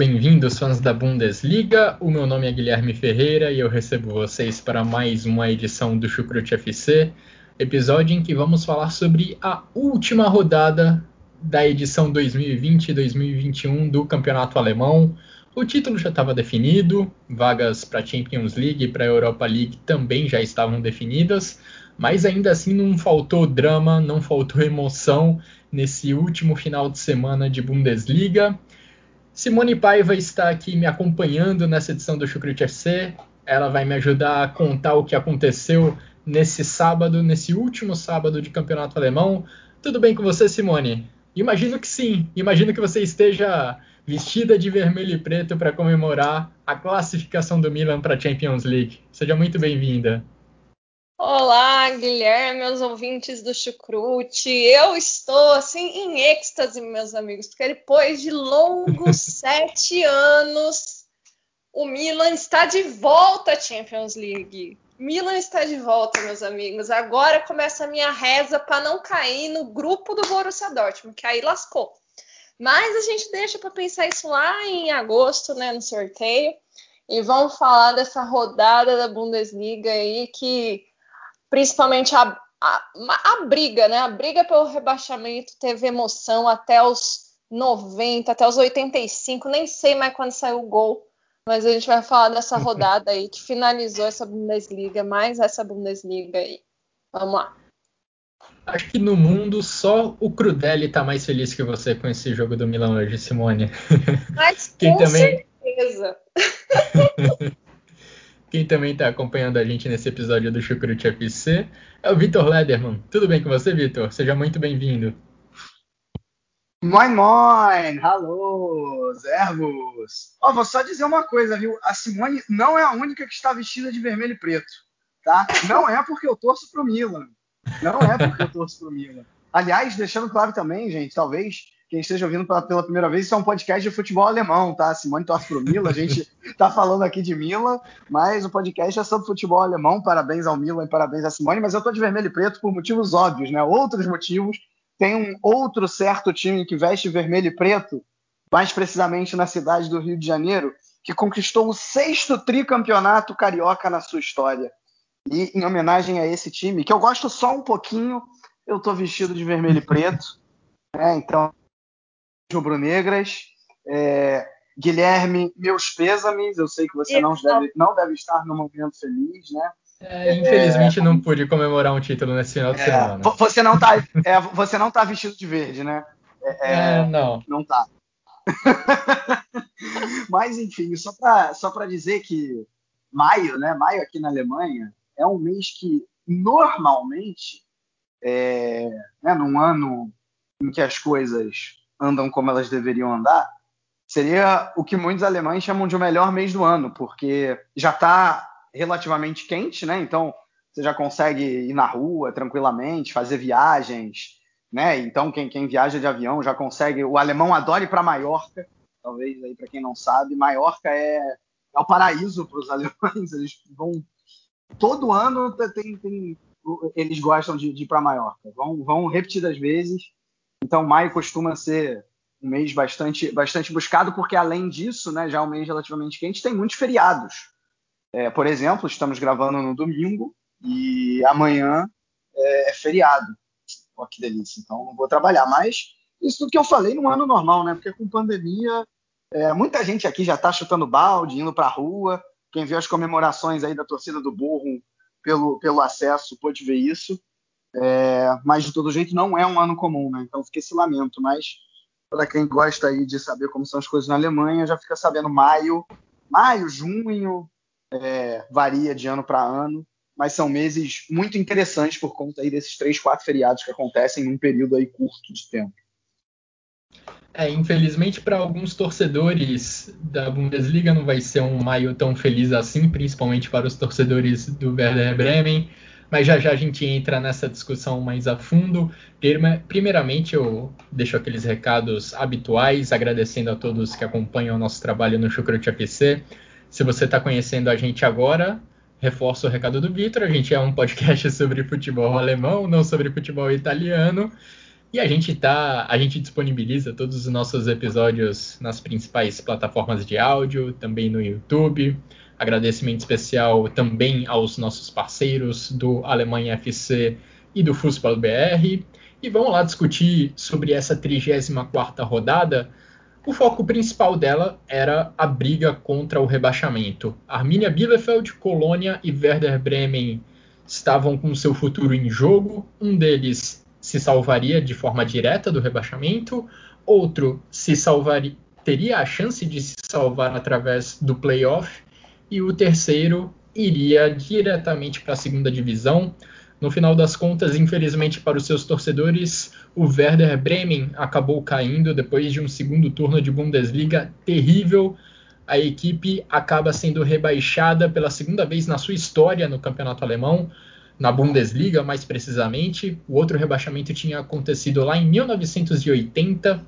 Bem-vindos, fãs da Bundesliga. O meu nome é Guilherme Ferreira e eu recebo vocês para mais uma edição do Chucrute FC, episódio em que vamos falar sobre a última rodada da edição 2020-2021 do Campeonato Alemão. O título já estava definido, vagas para a Champions League e para a Europa League também já estavam definidas, mas ainda assim não faltou drama, não faltou emoção nesse último final de semana de Bundesliga. Simone Paiva está aqui me acompanhando nessa edição do Chucrute FC. Ela vai me ajudar a contar o que aconteceu nesse sábado, nesse último sábado de campeonato alemão. Tudo bem com você, Simone? Imagino que sim. Imagino que você esteja vestida de vermelho e preto para comemorar a classificação do Milan para a Champions League. Seja muito bem-vinda. Olá, Guilherme, meus ouvintes do Chucrute. Eu estou assim em êxtase, meus amigos, porque depois de longos sete anos, o Milan está de volta à Champions League. Milan está de volta, meus amigos. Agora começa a minha reza para não cair no grupo do Borussia Dortmund, que aí lascou. Mas a gente deixa para pensar isso lá em agosto, né, no sorteio. E vamos falar dessa rodada da Bundesliga aí que principalmente a, a, a, briga, né? A briga pelo rebaixamento teve emoção até os 90, até os 85, nem sei mais quando saiu o gol, mas a gente vai falar dessa rodada aí que finalizou essa Bundesliga, mais essa Bundesliga aí. Vamos lá. Acho que no mundo só o Crudelli tá mais feliz que você com esse jogo do Milan hoje, Simone. Mas com também... certeza. Quem também está acompanhando a gente nesse episódio do Chucrute FC é o Vitor Lederman. Tudo bem com você, Vitor? Seja muito bem-vindo. Moin, moin! Alô, servos! Ó, vou só dizer uma coisa, viu? A Simone não é a única que está vestida de vermelho e preto, tá? Não é porque eu torço pro Milan. Não é porque eu torço pro Milan. Aliás, deixando claro também, gente, talvez quem esteja ouvindo pela, pela, primeira vez, isso é um podcast de futebol alemão, tá? Simone torce pro Milan, a gente tá falando aqui de Milan, mas o podcast é sobre futebol alemão. Parabéns ao Milan e parabéns à Simone, mas eu tô de vermelho e preto por motivos óbvios, né? Outros motivos. Tem um outro certo time que veste vermelho e preto, mais precisamente na cidade do Rio de Janeiro, que conquistou o sexto tricampeonato carioca na sua história. E em homenagem a esse time, que eu gosto só um pouquinho, eu tô vestido de vermelho e preto. É, então rubro-negras. É, Guilherme, meus pêsames. Eu sei que você não deve, não deve estar no momento feliz, né? É, infelizmente é, não pude comemorar um título nesse final de é, semana. Você não tá, é, você não tá vestido de verde, né? É, não. Não tá. Mas enfim, só para só dizer que maio, né? Maio aqui na Alemanha é um mês que normalmente, é, né, num ano em que as coisas andam como elas deveriam andar, seria o que muitos alemães chamam de o melhor mês do ano, porque já está relativamente quente, né? Então você já consegue ir na rua tranquilamente, fazer viagens, né? Então quem, quem viaja de avião já consegue. O alemão adora ir para Maiorca, talvez aí para quem não sabe, Maiorca é, é o paraíso para os alemães. Eles vão todo ano tem, tem eles gostam de, de ir para Maiorca, vão, vão repetidas vezes então, maio costuma ser um mês bastante, bastante buscado, porque além disso, né, já é um mês relativamente quente, tem muitos feriados. É, por exemplo, estamos gravando no domingo e amanhã é, é feriado. Pô, que delícia. Então, não vou trabalhar. Mas isso tudo que eu falei no ano normal, né? Porque com pandemia, é, muita gente aqui já está chutando balde, indo para a rua. Quem viu as comemorações aí da torcida do Burro pelo, pelo acesso pôde ver isso. É, mas de todo jeito não é um ano comum, né? Então fica esse lamento. Mas para quem gosta aí de saber como são as coisas na Alemanha, já fica sabendo maio, maio, junho, é, varia de ano para ano, mas são meses muito interessantes por conta aí desses três, quatro feriados que acontecem num período aí curto de tempo. É, infelizmente para alguns torcedores da Bundesliga não vai ser um maio tão feliz assim, principalmente para os torcedores do Werder Bremen, mas já já a gente entra nessa discussão mais a fundo. Primeiramente eu deixo aqueles recados habituais, agradecendo a todos que acompanham o nosso trabalho no Chucrute FC. Se você está conhecendo a gente agora, reforço o recado do Vitor, a gente é um podcast sobre futebol alemão, não sobre futebol italiano. E a gente tá, a gente disponibiliza todos os nossos episódios nas principais plataformas de áudio, também no YouTube. Agradecimento especial também aos nossos parceiros do Alemanha FC e do Fußball BR. E vamos lá discutir sobre essa 34ª rodada. O foco principal dela era a briga contra o rebaixamento. Arminia Bielefeld, Colônia e Werder Bremen estavam com seu futuro em jogo. Um deles se salvaria de forma direta do rebaixamento, outro se salvaria, teria a chance de se salvar através do playoff, e o terceiro iria diretamente para a segunda divisão. No final das contas, infelizmente para os seus torcedores, o Werder Bremen acabou caindo depois de um segundo turno de Bundesliga terrível. A equipe acaba sendo rebaixada pela segunda vez na sua história no campeonato alemão na Bundesliga, mais precisamente. O outro rebaixamento tinha acontecido lá em 1980.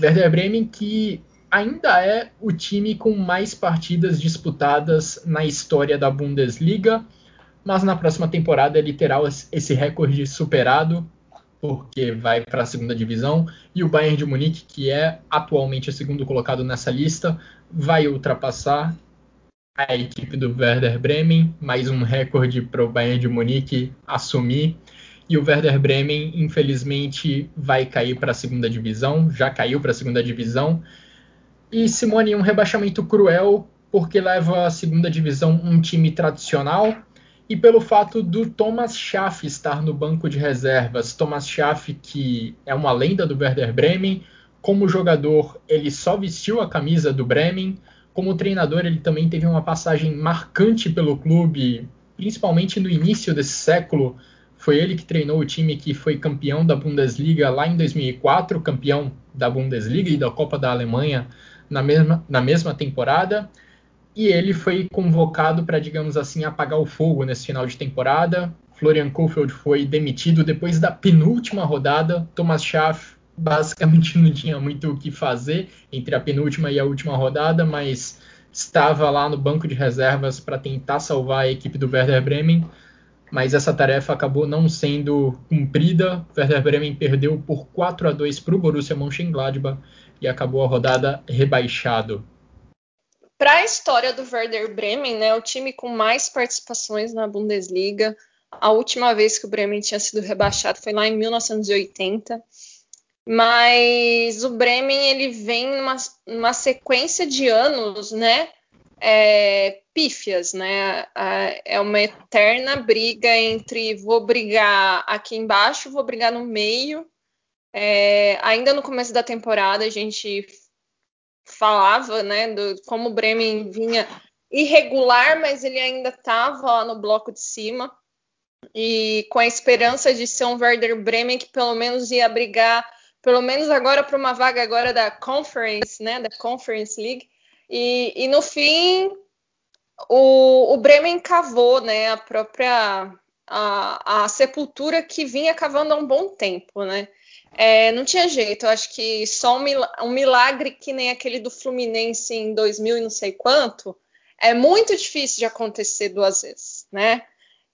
Werder Bremen, que ainda é o time com mais partidas disputadas na história da Bundesliga, mas na próxima temporada ele terá esse recorde superado, porque vai para a segunda divisão, e o Bayern de Munique, que é atualmente o segundo colocado nessa lista, vai ultrapassar a equipe do Werder Bremen, mais um recorde para o Bayern de Munique assumir. E o Werder Bremen, infelizmente, vai cair para a segunda divisão, já caiu para a segunda divisão. E Simone, um rebaixamento cruel, porque leva à segunda divisão um time tradicional e pelo fato do Thomas Schaff estar no banco de reservas. Thomas Schaff, que é uma lenda do Werder Bremen, como jogador, ele só vestiu a camisa do Bremen como treinador, ele também teve uma passagem marcante pelo clube, principalmente no início desse século. Foi ele que treinou o time que foi campeão da Bundesliga lá em 2004, campeão da Bundesliga e da Copa da Alemanha na mesma, na mesma temporada. E ele foi convocado para, digamos assim, apagar o fogo nesse final de temporada. Florian Kohfeldt foi demitido depois da penúltima rodada. Thomas Schaff basicamente não tinha muito o que fazer entre a penúltima e a última rodada, mas estava lá no banco de reservas para tentar salvar a equipe do Werder Bremen, mas essa tarefa acabou não sendo cumprida. Werder Bremen perdeu por 4 a 2 para o Borussia Mönchengladbach e acabou a rodada rebaixado. Para a história do Werder Bremen, né, o time com mais participações na Bundesliga, a última vez que o Bremen tinha sido rebaixado foi lá em 1980 mas o Bremen ele vem numa, numa sequência de anos, né? É, pífias, né? É uma eterna briga entre vou brigar aqui embaixo, vou brigar no meio. É, ainda no começo da temporada a gente falava, né, do como o Bremen vinha irregular, mas ele ainda estava lá no bloco de cima e com a esperança de ser um Werder Bremen que pelo menos ia brigar pelo menos agora para uma vaga agora da Conference, né, da Conference League. E, e no fim, o, o, Bremen cavou, né, a própria a, a, sepultura que vinha cavando há um bom tempo, né. É, não tinha jeito, eu acho que só um milagre, um milagre que nem aquele do Fluminense em 2000 e não sei quanto, é muito difícil de acontecer duas vezes, né?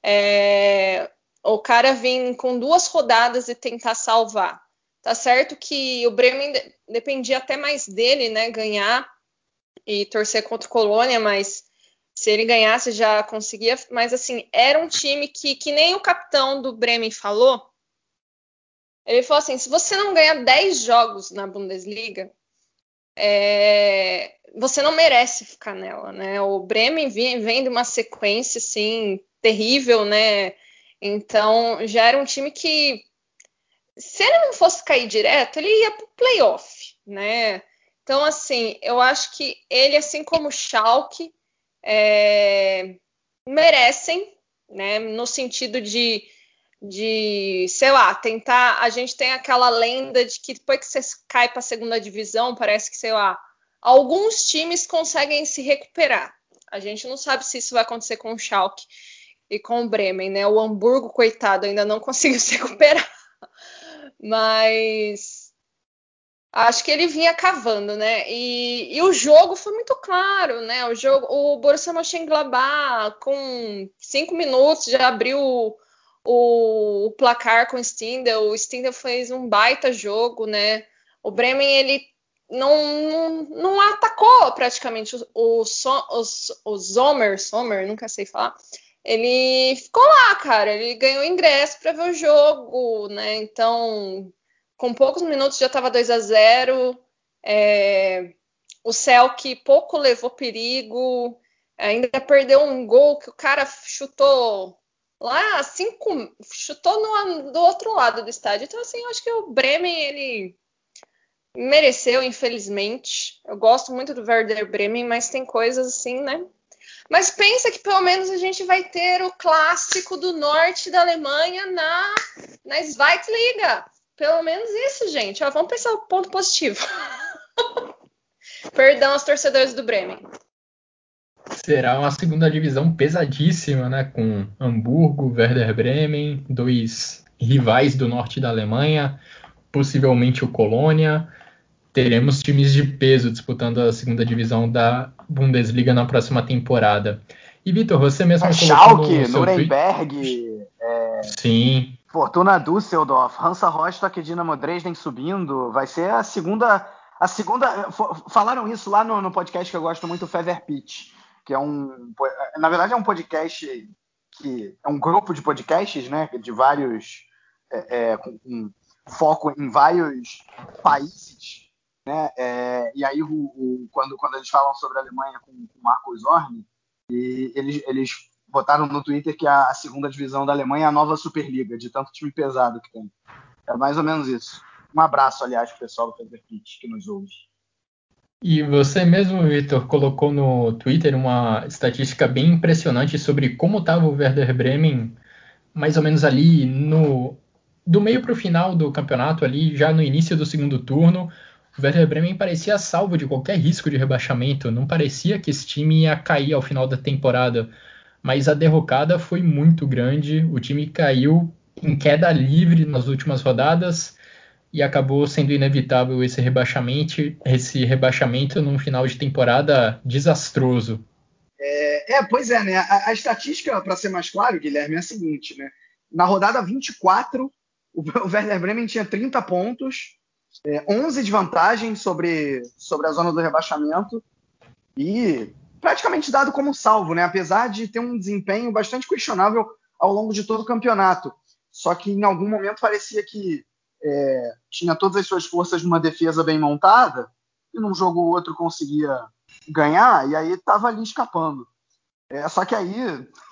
É, o cara vir com duas rodadas e tentar salvar. Tá certo que o Bremen dependia até mais dele, né, ganhar e torcer contra o Colônia, mas se ele ganhasse já conseguia. Mas assim, era um time que, que nem o capitão do Bremen falou. Ele falou assim: se você não ganhar 10 jogos na Bundesliga, é, você não merece ficar nela, né? O Bremen vem, vem de uma sequência assim terrível, né? Então já era um time que se ele não fosse cair direto, ele ia para o playoff, né? Então, assim, eu acho que ele, assim como o Schalke, é, merecem né? No sentido de, de, sei lá, tentar. A gente tem aquela lenda de que depois que você cai para a segunda divisão, parece que, sei lá, alguns times conseguem se recuperar. A gente não sabe se isso vai acontecer com o Schalke e com o Bremen, né? O Hamburgo, coitado, ainda não conseguiu se recuperar. Mas acho que ele vinha cavando, né? E, e, o jogo foi muito claro, né? O jogo, o Borussia Mönchengladbach com cinco minutos já abriu o, o, placar com o Stindl. O Stindl fez um baita jogo, né? O Bremen ele não, não, não atacou praticamente o, o, o, o Sommer, Sommer, nunca sei falar. Ele ficou lá, cara. Ele ganhou ingresso para ver o jogo, né? Então com poucos minutos já estava 2 a 0 é, o que pouco levou perigo, ainda perdeu um gol que o cara chutou lá cinco, chutou no, do outro lado do estádio. Então, assim, eu acho que o Bremen ele mereceu, infelizmente. Eu gosto muito do Werder Bremen, mas tem coisas assim, né? Mas pensa que pelo menos a gente vai ter o clássico do norte da Alemanha na, na Zweitliga. Pelo menos isso, gente. Ó, vamos pensar o ponto positivo. Perdão aos torcedores do Bremen. Será uma segunda divisão pesadíssima, né? Com Hamburgo, Werder Bremen, dois rivais do norte da Alemanha, possivelmente o Colônia. Teremos times de peso disputando a segunda divisão da Bundesliga na próxima temporada. E Vitor, você mesmo é, colocou Schalke, no Nuremberg. É... Sim. Fortuna Düsseldorf, Hansa Rostock e Dinamo Dresden subindo, vai ser a segunda. A segunda. Falaram isso lá no, no podcast que eu gosto muito, o Feather Pitch, que é um. Na verdade, é um podcast que é um grupo de podcasts, né? De vários. É, é, com, com, foco em vários países. Né? É, e aí, o, o, quando, quando eles falam sobre a Alemanha com o Marcos Orne, e eles, eles botaram no Twitter que a, segunda divisão da Alemanha é a nova Superliga, de tanto time pesado que tem. É mais ou menos isso. Um abraço, aliás, pro pessoal do Pitch que nos ouve. E você mesmo, Vitor, colocou no Twitter uma estatística bem impressionante sobre como estava o Werder Bremen, mais ou menos ali no do meio para o final do campeonato, ali já no início do segundo turno. O Werder Bremen parecia salvo de qualquer risco de rebaixamento. Não parecia que esse time ia cair ao final da temporada mas a derrocada foi muito grande. O time caiu em queda livre nas últimas rodadas e acabou sendo inevitável esse rebaixamento, esse rebaixamento num final de temporada desastroso. É, é pois é, né? A, a estatística, para ser mais claro, Guilherme, é a seguinte, né? Na rodada 24, o, o Werder Bremen tinha 30 pontos, é, 11 de vantagem sobre, sobre a zona do rebaixamento e praticamente dado como salvo, né? Apesar de ter um desempenho bastante questionável ao longo de todo o campeonato. Só que em algum momento parecia que é, tinha todas as suas forças numa defesa bem montada e num jogo ou outro conseguia ganhar e aí estava ali escapando. É, só que aí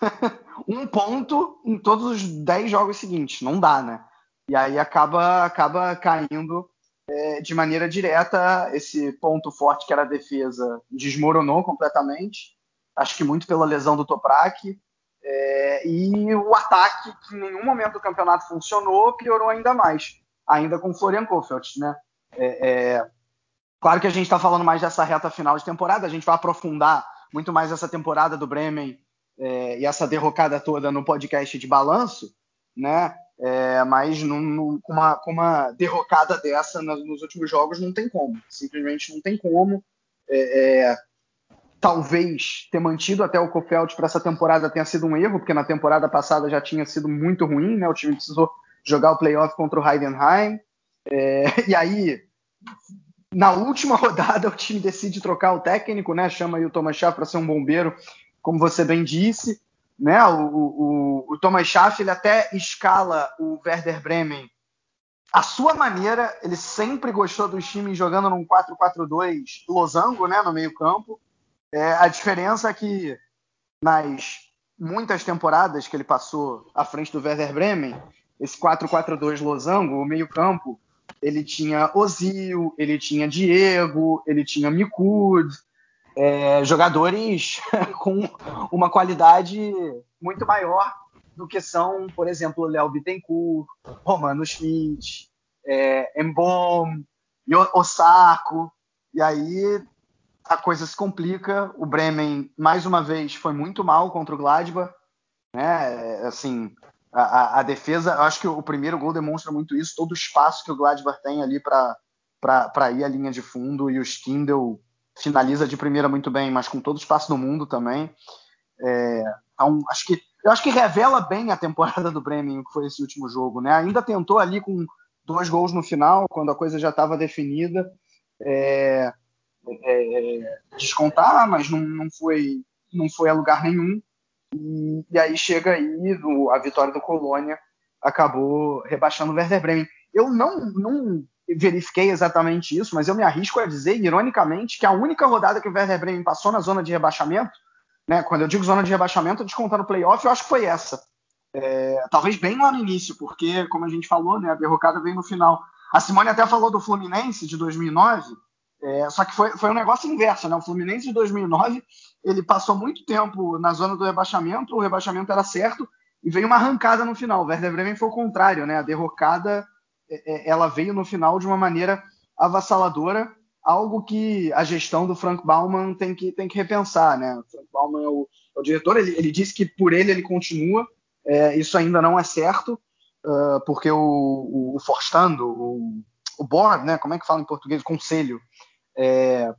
um ponto em todos os dez jogos seguintes, não dá, né? E aí acaba acaba caindo é, de maneira direta, esse ponto forte que era a defesa desmoronou completamente. Acho que muito pela lesão do Toprak. É, e o ataque, que em nenhum momento do campeonato funcionou, piorou ainda mais. Ainda com o Florian Kofeld, né? É, é claro que a gente está falando mais dessa reta final de temporada, a gente vai aprofundar muito mais essa temporada do Bremen é, e essa derrocada toda no podcast de balanço, né? É, mas com, uma, com, uma, derrocada dessa nos, nos, últimos jogos não tem como. Simplesmente não tem como. É, é, talvez ter mantido até o Kofeld para essa temporada tenha sido um erro, porque na temporada passada já tinha sido muito ruim, né? O time precisou jogar o playoff contra o Heidenheim. É, e aí, na última rodada, o time decide trocar o técnico, né? Chama o Thomas Schaaf para ser um bombeiro, como você bem disse. Né? O, o, o Thomas Schaff ele até escala o Werder Bremen a sua maneira. Ele sempre gostou dos times jogando num 4-4-2 losango, né, no meio campo. É, a diferença é que nas muitas temporadas que ele passou à frente do Werder Bremen, esse 4-4-2 losango, o meio campo, ele tinha Ozil, ele tinha Diego, ele tinha Mikud, é, jogadores com uma qualidade muito maior do que são, por exemplo, Léo Bittencourt, Romano Schmidt, é, Mbom, Osako. E aí a coisa se complica. O Bremen, mais uma vez, foi muito mal contra o Gladbach. Né? É, assim, a, a, defesa, eu acho que o primeiro gol demonstra muito isso, todo o espaço que o Gladbach tem ali para ir à linha de fundo e o Stindl finaliza de primeira muito bem, mas com todo o espaço do mundo também. É, então, acho que, eu acho que revela bem a temporada do Bremen, que foi esse último jogo. Né? Ainda tentou ali com dois gols no final, quando a coisa já estava definida, é, é, descontar, mas não, não, foi, não foi a lugar nenhum. E, e aí chega aí a vitória do Colônia, acabou rebaixando o Werder Bremen. Eu não, não verifiquei exatamente isso, mas eu me arrisco a dizer, ironicamente, que a única rodada que o Werder Bremen passou na zona de rebaixamento, né, quando eu digo zona de rebaixamento, descontando o playoff, eu acho que foi essa. É, talvez bem lá no início, porque, como a gente falou, né, a derrocada veio no final. A Simone até falou do Fluminense de 2009, é, só que foi, foi um negócio inverso, né? O Fluminense de 2009 ele passou muito tempo na zona do rebaixamento, o rebaixamento era certo e veio uma arrancada no final. O Werder Bremen foi o contrário, né? A derrocada é, é, ela veio no final de uma maneira avassaladora, algo que a gestão do Frank Baumann tem que, tem que repensar, né? O Frank Baumann é o, é o diretor, ele, ele, disse que por ele ele continua, é, isso ainda não é certo, uh, porque o, o, o Forstando, o, o board, né? Como é que fala em português? O conselho, é,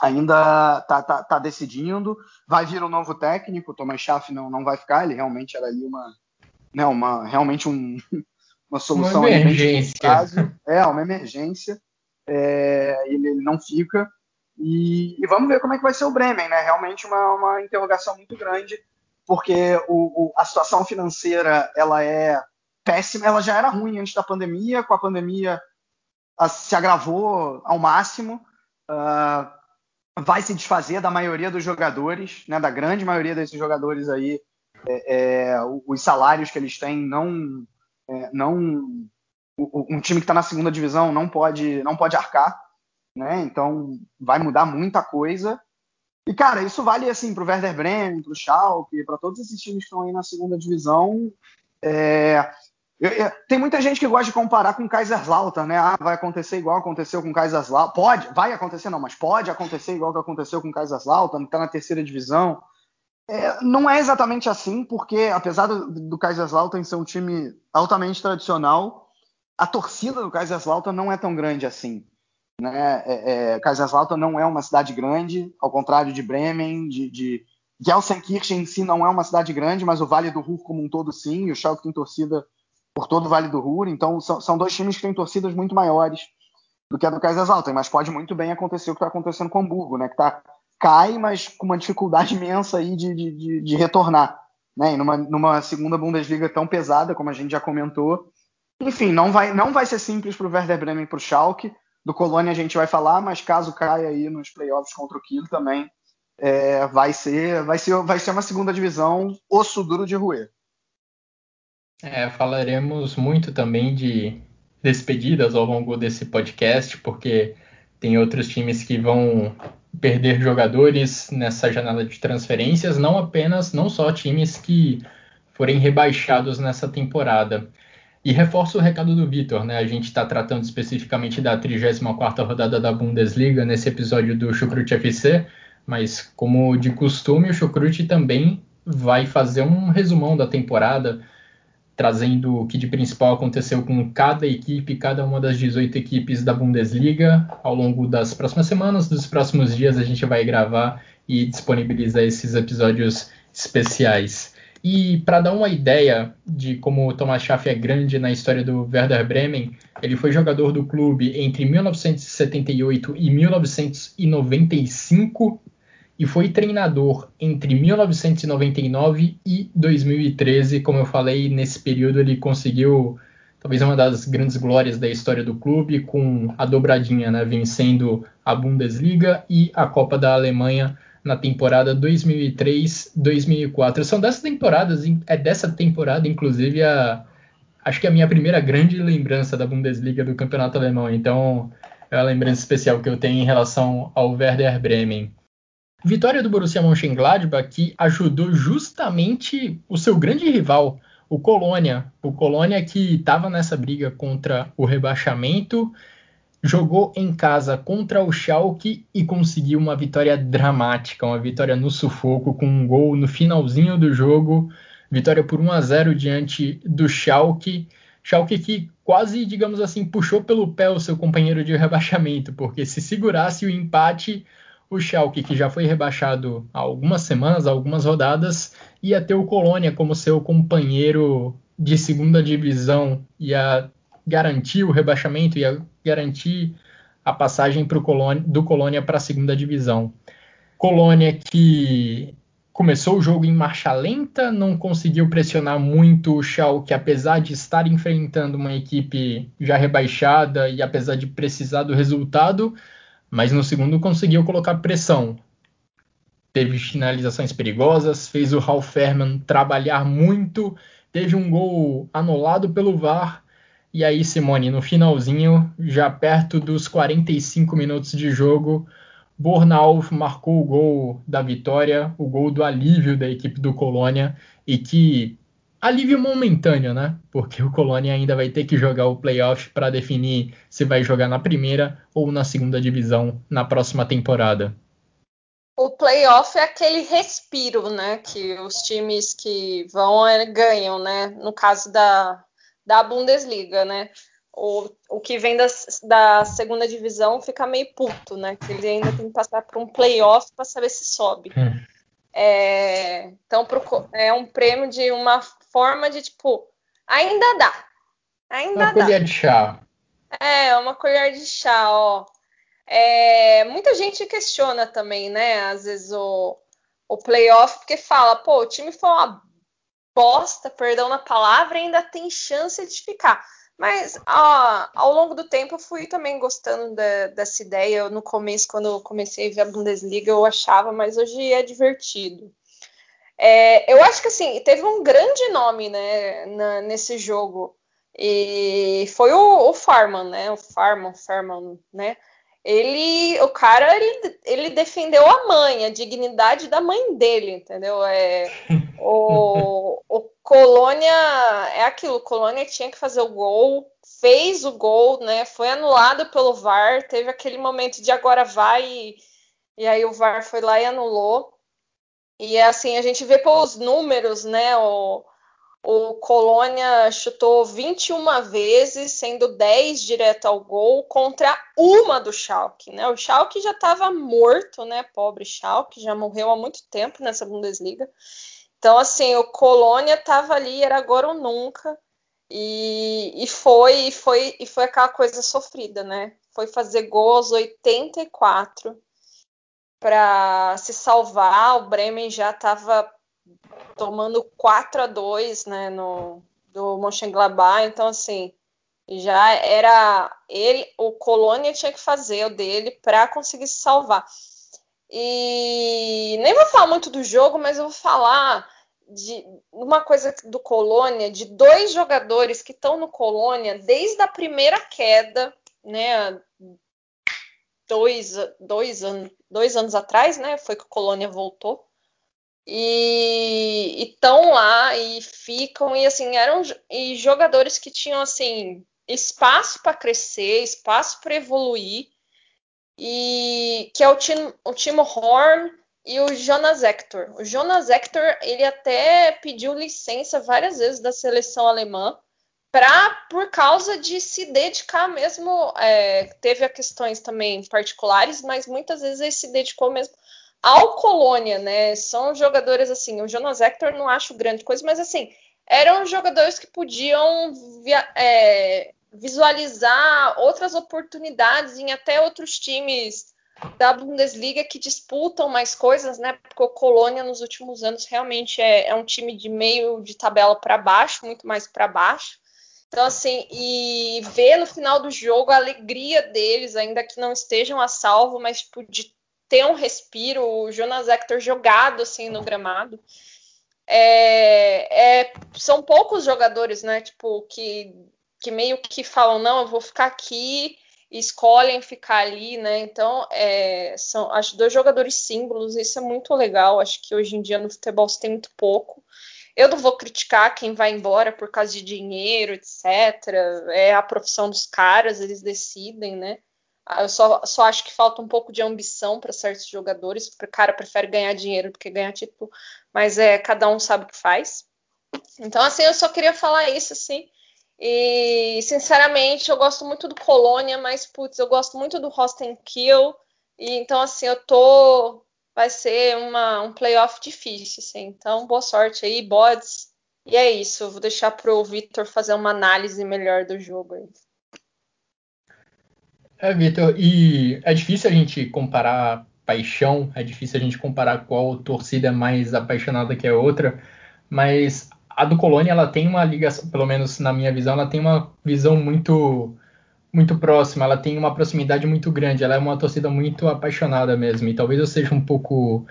ainda está tá, tá, decidindo. Vai vir um novo técnico, o Thomas Schaff não, não vai ficar, ele realmente era ali uma, né, uma realmente um, uma solução uma emergência. é, uma emergência. É, ele, ele, não fica. E, e, vamos ver como é que vai ser o Bremen, né? Realmente uma, uma interrogação muito grande, porque o, o, a situação financeira ela é péssima, ela já era ruim antes da pandemia, com a pandemia a, se agravou ao máximo uh, vai se desfazer da maioria dos jogadores, né, da grande maioria desses jogadores aí, é, é, os salários que eles têm não, é, não um time que está na segunda divisão não pode não pode arcar, né? Então vai mudar muita coisa. E cara, isso vale assim para o Werder Bremen, para o Schalke, para todos esses times que estão aí na segunda divisão. É, eu, eu, tem muita gente que gosta de comparar com Kaiserslautern, né? Ah, vai acontecer igual aconteceu com Kaiserslautern. Pode, vai acontecer não, mas pode acontecer igual que aconteceu com Kaiserslautern, está na terceira divisão. É, não é exatamente assim, porque apesar do, do Kaiserslautern ser um time altamente tradicional, a torcida do Kaiserslautern não é tão grande assim. Né? É, é, Kaiserslautern não é uma cidade grande, ao contrário de Bremen, de, de Gelsenkirchen em si não é uma cidade grande, mas o Vale do Ruhr como um todo sim, e o Schalke tem torcida por todo o Vale do Ruhr. Então, são, são dois times que têm torcidas muito maiores do que a do Kaiserslautern, mas pode muito bem acontecer o que está acontecendo com o Hamburgo, né? Que tá, cai, mas com uma dificuldade imensa aí de, de, de, retornar. Né? E numa, numa segunda Bundesliga tão pesada, como a gente já comentou. Enfim, não vai, não vai ser simples para o Werder Bremen e para o Schalke. Do Colônia a gente vai falar, mas caso caia aí nos playoffs contra o Kiel também, é, vai, ser, vai, ser, vai ser uma segunda divisão osso duro de roer. É, falaremos muito também de despedidas ao longo desse podcast, porque tem outros times que vão perder jogadores nessa janela de transferências, não apenas, não só times que forem rebaixados nessa temporada. E reforço o recado do Vitor, né? A gente está tratando especificamente da 34ª rodada da Bundesliga nesse episódio do Chucrute FC, mas como de costume, o Chucrute também vai fazer um resumão da temporada, trazendo o que de principal aconteceu com cada equipe, cada uma das 18 equipes da Bundesliga. Ao longo das próximas semanas, dos próximos dias, a gente vai gravar e disponibilizar esses episódios especiais. E para dar uma ideia de como o Thomas Schaff é grande na história do Werder Bremen, ele foi jogador do clube entre 1978 e 1995 e foi treinador entre 1999 e 2013. Como eu falei, nesse período ele conseguiu talvez uma das grandes glórias da história do clube, com a dobradinha, né, vencendo a Bundesliga e a Copa da Alemanha na temporada 2003-2004. São dessas temporadas, é dessa temporada, inclusive, a, acho que é a minha primeira grande lembrança da Bundesliga do Campeonato Alemão. Então, é uma lembrança especial que eu tenho em relação ao Werder Bremen. Vitória do Borussia Mönchengladbach que ajudou justamente o seu grande rival, o Colônia. O Colônia que estava nessa briga contra o rebaixamento, jogou em casa contra o Schalke e conseguiu uma vitória dramática, uma vitória no sufoco com um gol no finalzinho do jogo, vitória por 1 a 0 diante do Schalke. Schalke que quase, digamos assim, puxou pelo pé o seu companheiro de rebaixamento, porque se segurasse o empate, o Schalke, que já foi rebaixado há algumas semanas, há algumas rodadas, ia ter o Colônia como seu companheiro de segunda divisão, ia garantir o rebaixamento, ia garantir a passagem Colônia, do Colônia para a segunda divisão. Colônia que começou o jogo em marcha lenta, não conseguiu pressionar muito o Schalke, apesar de estar enfrentando uma equipe já rebaixada e apesar de precisar do resultado, mas no segundo conseguiu colocar pressão. Teve finalizações perigosas, fez o Ralf Fährmann trabalhar muito, teve um gol anulado pelo VAR. E aí, Simone, no finalzinho, já perto dos 45 minutos de jogo, Bornau marcou o gol da vitória, o gol do alívio da equipe do Colônia e que alívio momentâneo, né? Porque o Colônia ainda vai ter que jogar o playoff para definir se vai jogar na primeira ou na segunda divisão na próxima temporada. O playoff é aquele respiro, né? Que os times que vão é, ganham, né? No caso da, da Bundesliga, né? O, o que vem da, da segunda divisão fica meio puto, né? Que ele ainda tem que passar por um playoff para saber se sobe. Hum. É, então, é um prêmio de uma forma de tipo, ainda dá. Ainda uma dá. colher de chá. É, uma colher de chá, ó. É, muita gente questiona também, né? Às vezes o, o playoff, porque fala, pô, o time foi uma bosta, perdão na palavra, ainda tem chance de ficar. Mas ó, ao longo do tempo eu fui também gostando da, dessa ideia. Eu, no começo, quando eu comecei a ver a Bundesliga, eu achava, mas hoje é divertido. É, eu acho que assim, teve um grande nome né, na, nesse jogo. E foi o, o Farman, né? O Farman, Farman, né? Ele, o cara, ele, ele defendeu a mãe, a dignidade da mãe dele, entendeu? É, o, o Colônia é aquilo, o Colônia tinha que fazer o gol, fez o gol, né? Foi anulado pelo VAR, teve aquele momento de agora vai e, e aí o VAR foi lá e anulou. E assim, a gente vê pelos números, né? O, o Colônia chutou 21 vezes, sendo 10 direto ao gol, contra uma do Schalke, né? O Schalke já estava morto, né? Pobre Schalke, já morreu há muito tempo nessa Bundesliga. Então, assim, o Colônia estava ali, era agora ou nunca. E, e, foi, e foi e foi aquela coisa sofrida, né? Foi fazer gol aos 84 para se salvar. O Bremen já estava tomando 4 a 2 né, no, do Mönchengladbach. Então, assim, já era ele, o Colônia tinha que fazer o dele para conseguir se salvar. E nem vou falar muito do jogo, mas eu vou falar de uma coisa do Colônia, de dois jogadores que estão no Colônia desde a primeira queda, né? Dois, dois, an dois anos atrás, né? Foi que o Colônia voltou. E estão lá e ficam, e assim, eram e jogadores que tinham assim espaço para crescer, espaço para evoluir, e que é o, Tim, o Timo Horn e o Jonas Hector. O Jonas Hector, ele até pediu licença várias vezes da seleção alemã para por causa de se dedicar mesmo, é, teve questões também particulares, mas muitas vezes ele se dedicou mesmo ao Colônia, né? São jogadores assim, o Jonas Hector não acho grande coisa, mas assim, eram jogadores que podiam via, é, visualizar outras oportunidades em até outros times da Bundesliga que disputam mais coisas, né? Porque o Colônia nos últimos anos realmente é, é um time de meio de tabela para baixo, muito mais para baixo. Então, assim, e ver no final do jogo a alegria deles, ainda que não estejam a salvo, mas tipo, de ter um respiro, o Jonas Hector jogado assim no gramado. É, é, são poucos jogadores, né? Tipo, que, que meio que falam, não, eu vou ficar aqui, escolhem ficar ali, né? Então, é, são acho dois jogadores símbolos, isso é muito legal. Acho que hoje em dia no futebol se tem muito pouco. Eu não vou criticar quem vai embora por causa de dinheiro, etc. É a profissão dos caras, eles decidem, né? Ah, eu só, só acho que falta um pouco de ambição para certos jogadores, o cara prefere ganhar dinheiro do que ganhar título, mas é cada um sabe o que faz. Então, assim, eu só queria falar isso, assim. E, sinceramente, eu gosto muito do Colônia, mas, putz, eu gosto muito do Rosten Kill. E, então, assim, eu tô. Vai ser uma, um playoff difícil, assim. Então, boa sorte aí, bods. E é isso. Vou deixar pro Victor fazer uma análise melhor do jogo aí. É, Vitor, e é difícil a gente comparar paixão, é difícil a gente comparar qual torcida é mais apaixonada que a outra, mas a do Colônia ela tem uma ligação, pelo menos na minha visão, ela tem uma visão muito muito próxima, ela tem uma proximidade muito grande, ela é uma torcida muito apaixonada mesmo, e talvez eu seja um pouco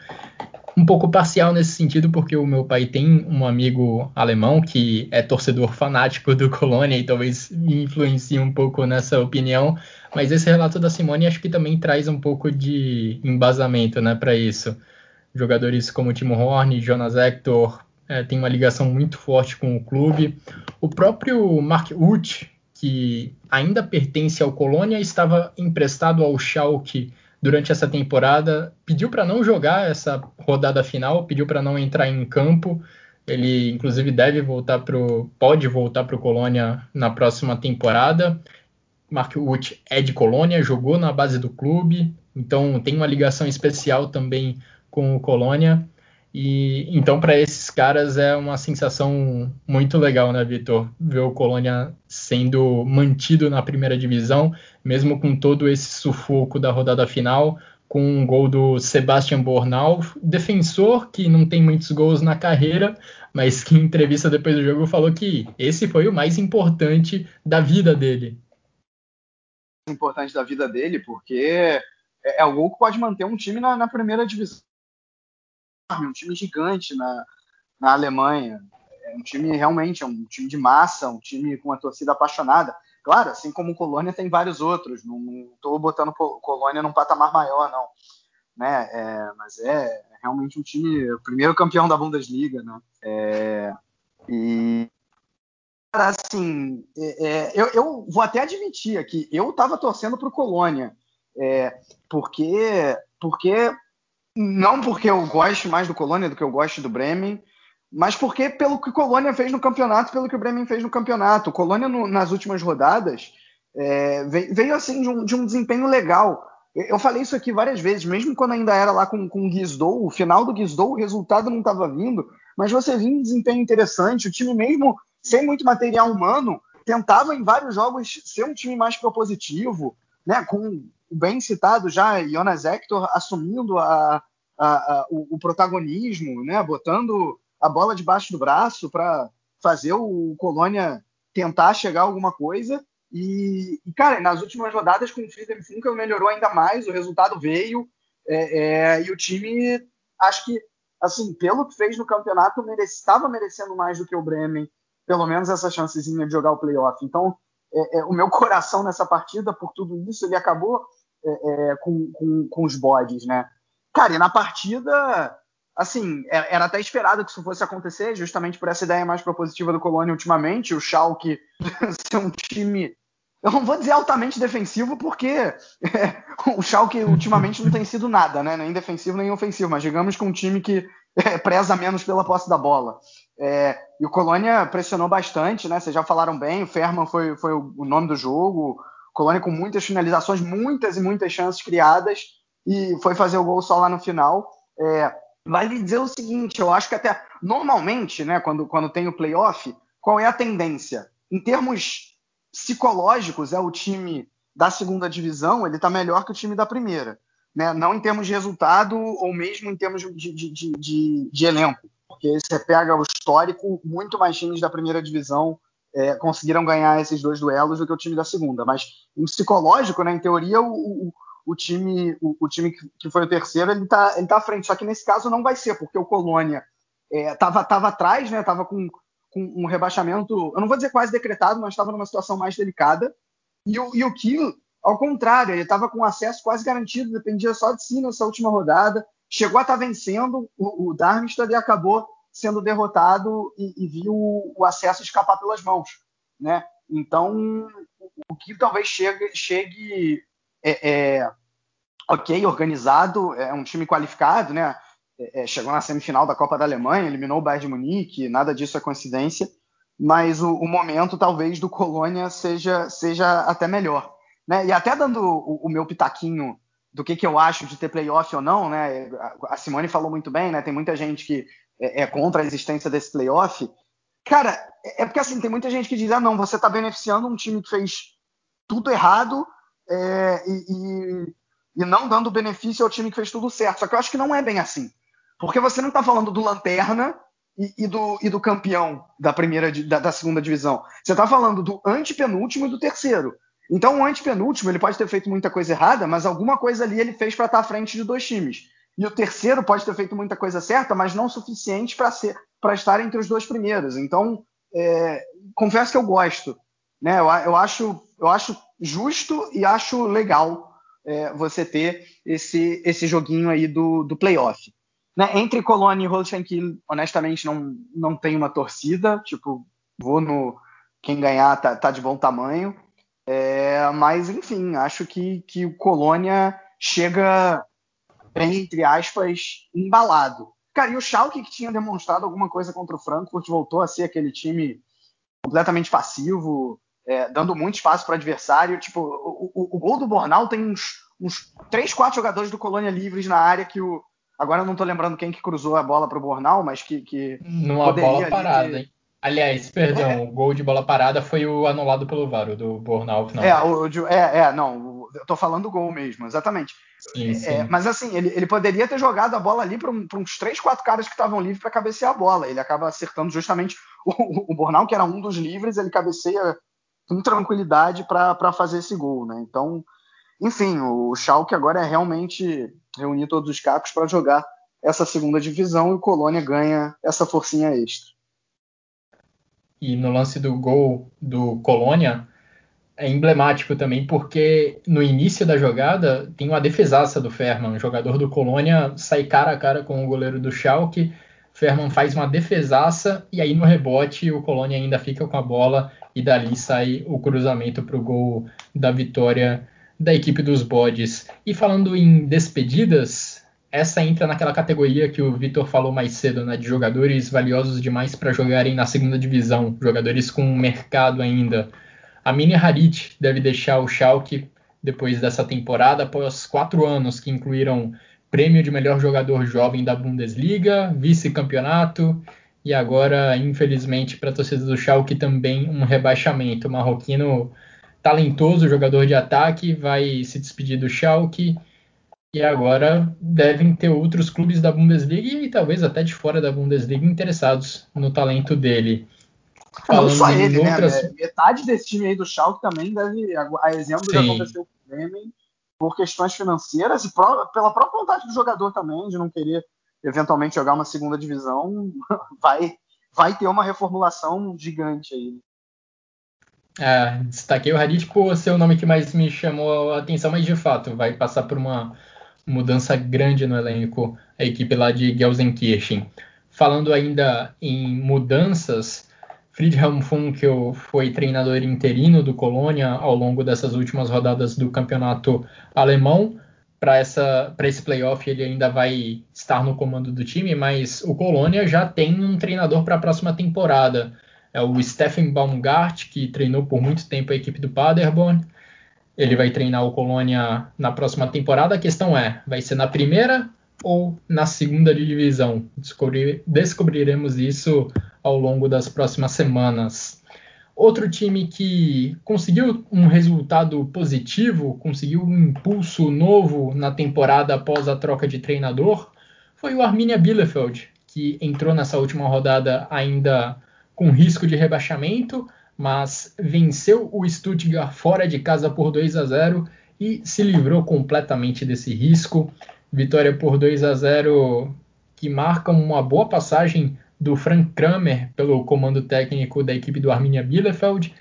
um pouco parcial nesse sentido, porque o meu pai tem um amigo alemão que é torcedor fanático do Colônia e talvez me influencie um pouco nessa opinião, mas esse relato da Simone acho que também traz um pouco de embasamento né, para isso. Jogadores como Timo Horn, Jonas Hector é, têm uma ligação muito forte com o clube. O próprio Mark Uth, que ainda pertence ao Colônia, estava emprestado ao Schalke durante essa temporada, pediu para não jogar essa rodada final, pediu para não entrar em campo. Ele, inclusive, deve voltar pro, pode voltar para o Colônia na próxima temporada. Mark Wood é de Colônia, jogou na base do clube, então tem uma ligação especial também com o Colônia. E então para esses caras é uma sensação muito legal, né, Vitor? Ver o Colônia sendo mantido na primeira divisão, mesmo com todo esse sufoco da rodada final, com um gol do Sebastian Bornal, defensor que não tem muitos gols na carreira, mas que em entrevista depois do jogo falou que esse foi o mais importante da vida dele. Importante da vida dele, porque é, é o gol que pode manter um time na, na primeira divisão um time gigante na, na Alemanha. É um time realmente, é um time de massa, um time com uma torcida apaixonada. Claro, assim como o Colônia tem vários outros. Não estou botando o Colônia num patamar maior, não. Né? É, mas é realmente um time, o primeiro campeão da Bundesliga, né? É, e assim, é, é, eu, eu, vou até admitir aqui, eu estava torcendo para o Colônia, é, porque porque não porque eu gosto mais do Colônia do que eu gosto do Bremen, mas porque pelo que o Colônia fez no campeonato, pelo que o Bremen fez no campeonato. O Colônia no, nas últimas rodadas é, veio, veio, assim de um, de um, desempenho legal. Eu falei isso aqui várias vezes, mesmo quando ainda era lá com, com o Guizdou, o final do Guizdou, o resultado não estava vindo, mas você viu um desempenho interessante. O time mesmo sem muito material humano tentava em vários jogos ser um time mais propositivo, né? Com o bem citado já, Jonas Hector assumindo a, a, a, o, o, protagonismo, né, botando a bola debaixo do braço para fazer o Colônia tentar chegar a alguma coisa. E, e, cara, nas últimas rodadas com o Friedrich Funkel melhorou ainda mais, o resultado veio é, é, e o time, acho que, assim, pelo que fez no campeonato, estava merecendo mais do que o Bremen, pelo menos essa chancezinha de jogar o playoff. Então, é, é, o meu coração nessa partida, por tudo isso, ele acabou é, é, com, com, com, os bodes, né? Cara, e na partida, assim, é, era até esperado que isso fosse acontecer, justamente por essa ideia mais propositiva do Colônia ultimamente, o Schalke ser um time eu não vou dizer altamente defensivo, porque é, o Schalke ultimamente não tem sido nada, né? Nem defensivo nem ofensivo, mas digamos que um time que é, preza menos pela posse da bola. É, e o Colônia pressionou bastante, né? Vocês já falaram bem, o Ferman foi, foi o nome do jogo, Colônia com muitas finalizações, muitas e muitas chances criadas e foi fazer o gol só lá no final. É, vale dizer o seguinte, eu acho que até normalmente, né, quando, quando tem o playoff, qual é a tendência? Em termos psicológicos, é o time da segunda divisão, ele está melhor que o time da primeira. Né? Não em termos de resultado ou mesmo em termos de, de, de, de, de elenco. Porque você pega o histórico, muito mais times da primeira divisão é, conseguiram ganhar esses dois duelos do que o time da segunda. Mas em psicológico, né, em teoria, o, o, o time, o, o, time que foi o terceiro, ele está ele tá à frente. Só que nesse caso não vai ser, porque o Colônia estava é, tava atrás, né, estava com, com um rebaixamento, eu não vou dizer quase decretado, mas estava numa situação mais delicada. E o, e o Kiel, ao contrário, ele estava com acesso quase garantido, dependia só de si nessa última rodada. Chegou a estar tá vencendo o, o Darmstadt e acabou sendo derrotado e, e viu o acesso escapar pelas mãos, né? Então, o que talvez chegue, chegue é, é, ok, organizado, é um time qualificado, né? É, é, chegou na semifinal da Copa da Alemanha, eliminou o Bayern de Munique, nada disso é coincidência, mas o, o momento talvez do Colônia seja, seja até melhor. Né? E até dando o, o, meu pitaquinho do que, que eu acho de ter playoff ou não, né? A Simone falou muito bem, né? Tem muita gente que é, é contra a existência desse playoff. Cara, é, é porque assim, tem muita gente que diz: ah, não, você está beneficiando um time que fez tudo errado é, e, e, e, não dando benefício ao time que fez tudo certo. Só que eu acho que não é bem assim. Porque você não está falando do Lanterna e, e, do, e do campeão da primeira da, da segunda divisão. Você está falando do antepenúltimo e do terceiro. Então, o antepenúltimo, ele pode ter feito muita coisa errada, mas alguma coisa ali ele fez para estar tá à frente de dois times. E o terceiro pode ter feito muita coisa certa, mas não suficiente para ser para estar entre os dois primeiros. Então, é, confesso que eu gosto. Né? Eu, eu, acho, eu acho justo e acho legal é, você ter esse, esse joguinho aí do, do playoff. Né? Entre Colônia e Holstein honestamente, não, não tem uma torcida. Tipo, vou no. Quem ganhar tá, tá de bom tamanho. É, mas, enfim, acho que, que o Colônia chega bem, entre aspas, embalado. Cara, e o Schalke, que tinha demonstrado alguma coisa contra o Frankfurt, voltou a ser aquele time completamente passivo, é, dando muito espaço para o adversário. Tipo, o, o, o, gol do Bornal tem uns, uns 3, 4 jogadores do Colônia livres na área que o. Agora eu não estou lembrando quem que cruzou a bola para o Bornal, mas que. que Numa bola parada, ter... hein? Aliás, perdão, é. o gol de bola parada foi o anulado pelo VAR, do Bornal. Não. É, o, é, é, não, eu tô falando do gol mesmo, exatamente. Sim, é, sim. mas assim, ele, ele poderia ter jogado a bola ali para um, uns três, quatro caras que estavam livres para cabecear a bola. Ele acaba acertando justamente o, o Bornal, que era um dos livres, ele cabeceia com tranquilidade para fazer esse gol, né? Então, enfim, o Schalke agora é realmente reunir todos os cacos para jogar essa segunda divisão e o Colônia ganha essa forcinha extra. E no lance do gol do Colônia, é emblemático também porque no início da jogada tem uma defesaça do Ferman, o jogador do Colônia sai cara a cara com o goleiro do Schalke, Ferman faz uma defesaça e aí no rebote o Colônia ainda fica com a bola e dali sai o cruzamento para o gol da vitória da equipe dos bodes. E falando em despedidas, essa entra naquela categoria que o Vitor falou mais cedo, né, de jogadores valiosos demais para jogarem na segunda divisão, jogadores com mercado ainda. A Mini Harit deve deixar o Schalke depois dessa temporada, após quatro anos que incluíram prêmio de melhor jogador jovem da Bundesliga, vice-campeonato e agora, infelizmente, para a torcida do Schalke também um rebaixamento. O marroquino talentoso, jogador de ataque, vai se despedir do Schalke e agora devem ter outros clubes da Bundesliga e talvez até de fora da Bundesliga interessados no talento dele. Falando não só ele, né? outras... né? Metade desse time aí do Schalke também deve, a exemplo do que aconteceu com o Bremen, por questões financeiras e pela própria vontade do jogador também, de não querer eventualmente jogar uma segunda divisão, vai, vai ter uma reformulação gigante aí. É, destaquei o Hadid por ser o nome que mais me chamou a atenção, mas de fato vai passar por uma mudança grande no elenco, a equipe lá de Gelsenkirchen. Falando ainda em mudanças, Friedhelm Funkel foi treinador interino do Colônia ao longo dessas últimas rodadas do campeonato alemão. Para esse playoff ele ainda vai estar no comando do time, mas o Colônia já tem um treinador para a próxima temporada. É o Steffen Baumgart, que treinou por muito tempo a equipe do Paderborn ele vai treinar o Colônia na próxima temporada. A questão é, vai ser na primeira ou na segunda divisão? Descobrir, descobriremos isso ao longo das próximas semanas. Outro time que conseguiu um resultado positivo, conseguiu um impulso novo na temporada após a troca de treinador, foi o Arminia Bielefeld, que entrou nessa última rodada ainda com risco de rebaixamento, mas venceu o Stuttgart fora de casa por 2 a 0 e se livrou completamente desse risco. Vitória por 2 a 0 que marca uma boa passagem do Frank Kramer pelo comando técnico da equipe do Arminia Bielefeld.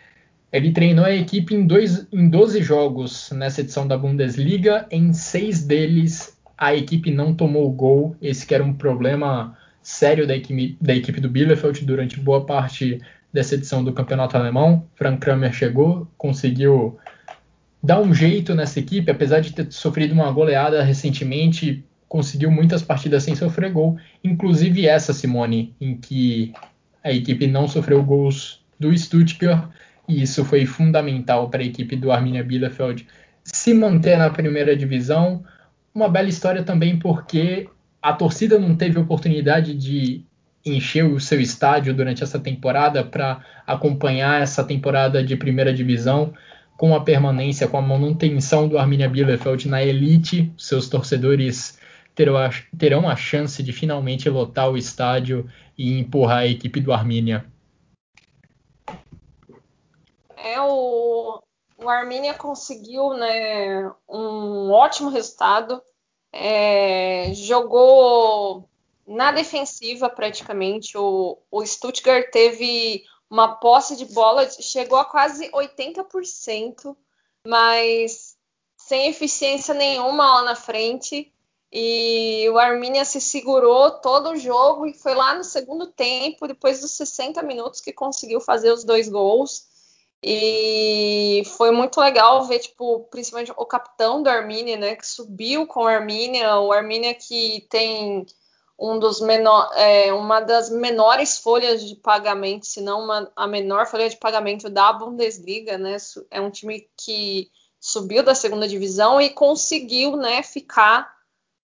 Ele treinou a equipe em, dois, em 12 jogos nessa edição da Bundesliga. Em seis deles, a equipe não tomou gol. Esse que era um problema sério da equipe, da equipe do Bielefeld durante boa parte dessa edição do campeonato alemão. Frank Kramer chegou, conseguiu dar um jeito nessa equipe, apesar de ter sofrido uma goleada recentemente, conseguiu muitas partidas sem sofrer gol, inclusive essa, Simone, em que a equipe não sofreu gols do Stuttgart, e isso foi fundamental para a equipe do Arminia Bielefeld se manter na primeira divisão. Uma bela história também porque a torcida não teve oportunidade de encher o seu estádio durante essa temporada para acompanhar essa temporada de primeira divisão com a permanência, com a manutenção do Arminia Bielefeld na elite. Seus torcedores terão a, chance de finalmente lotar o estádio e empurrar a equipe do Arminia. É, o, o Arminia conseguiu né, um ótimo resultado. É, jogou na defensiva praticamente. O, o Stuttgart teve uma posse de bola, chegou a quase 80%, mas sem eficiência nenhuma lá na frente. E o Arminia se segurou todo o jogo e foi lá no segundo tempo, depois dos 60 minutos, que conseguiu fazer os dois gols. E foi muito legal ver, tipo, principalmente o capitão do Arminia, né, que subiu com o Arminia, o Arminia que tem um dos menor, é, uma das menores folhas de pagamento, se não uma, a menor folha de pagamento da Bundesliga, né? É um time que subiu da segunda divisão e conseguiu, né, ficar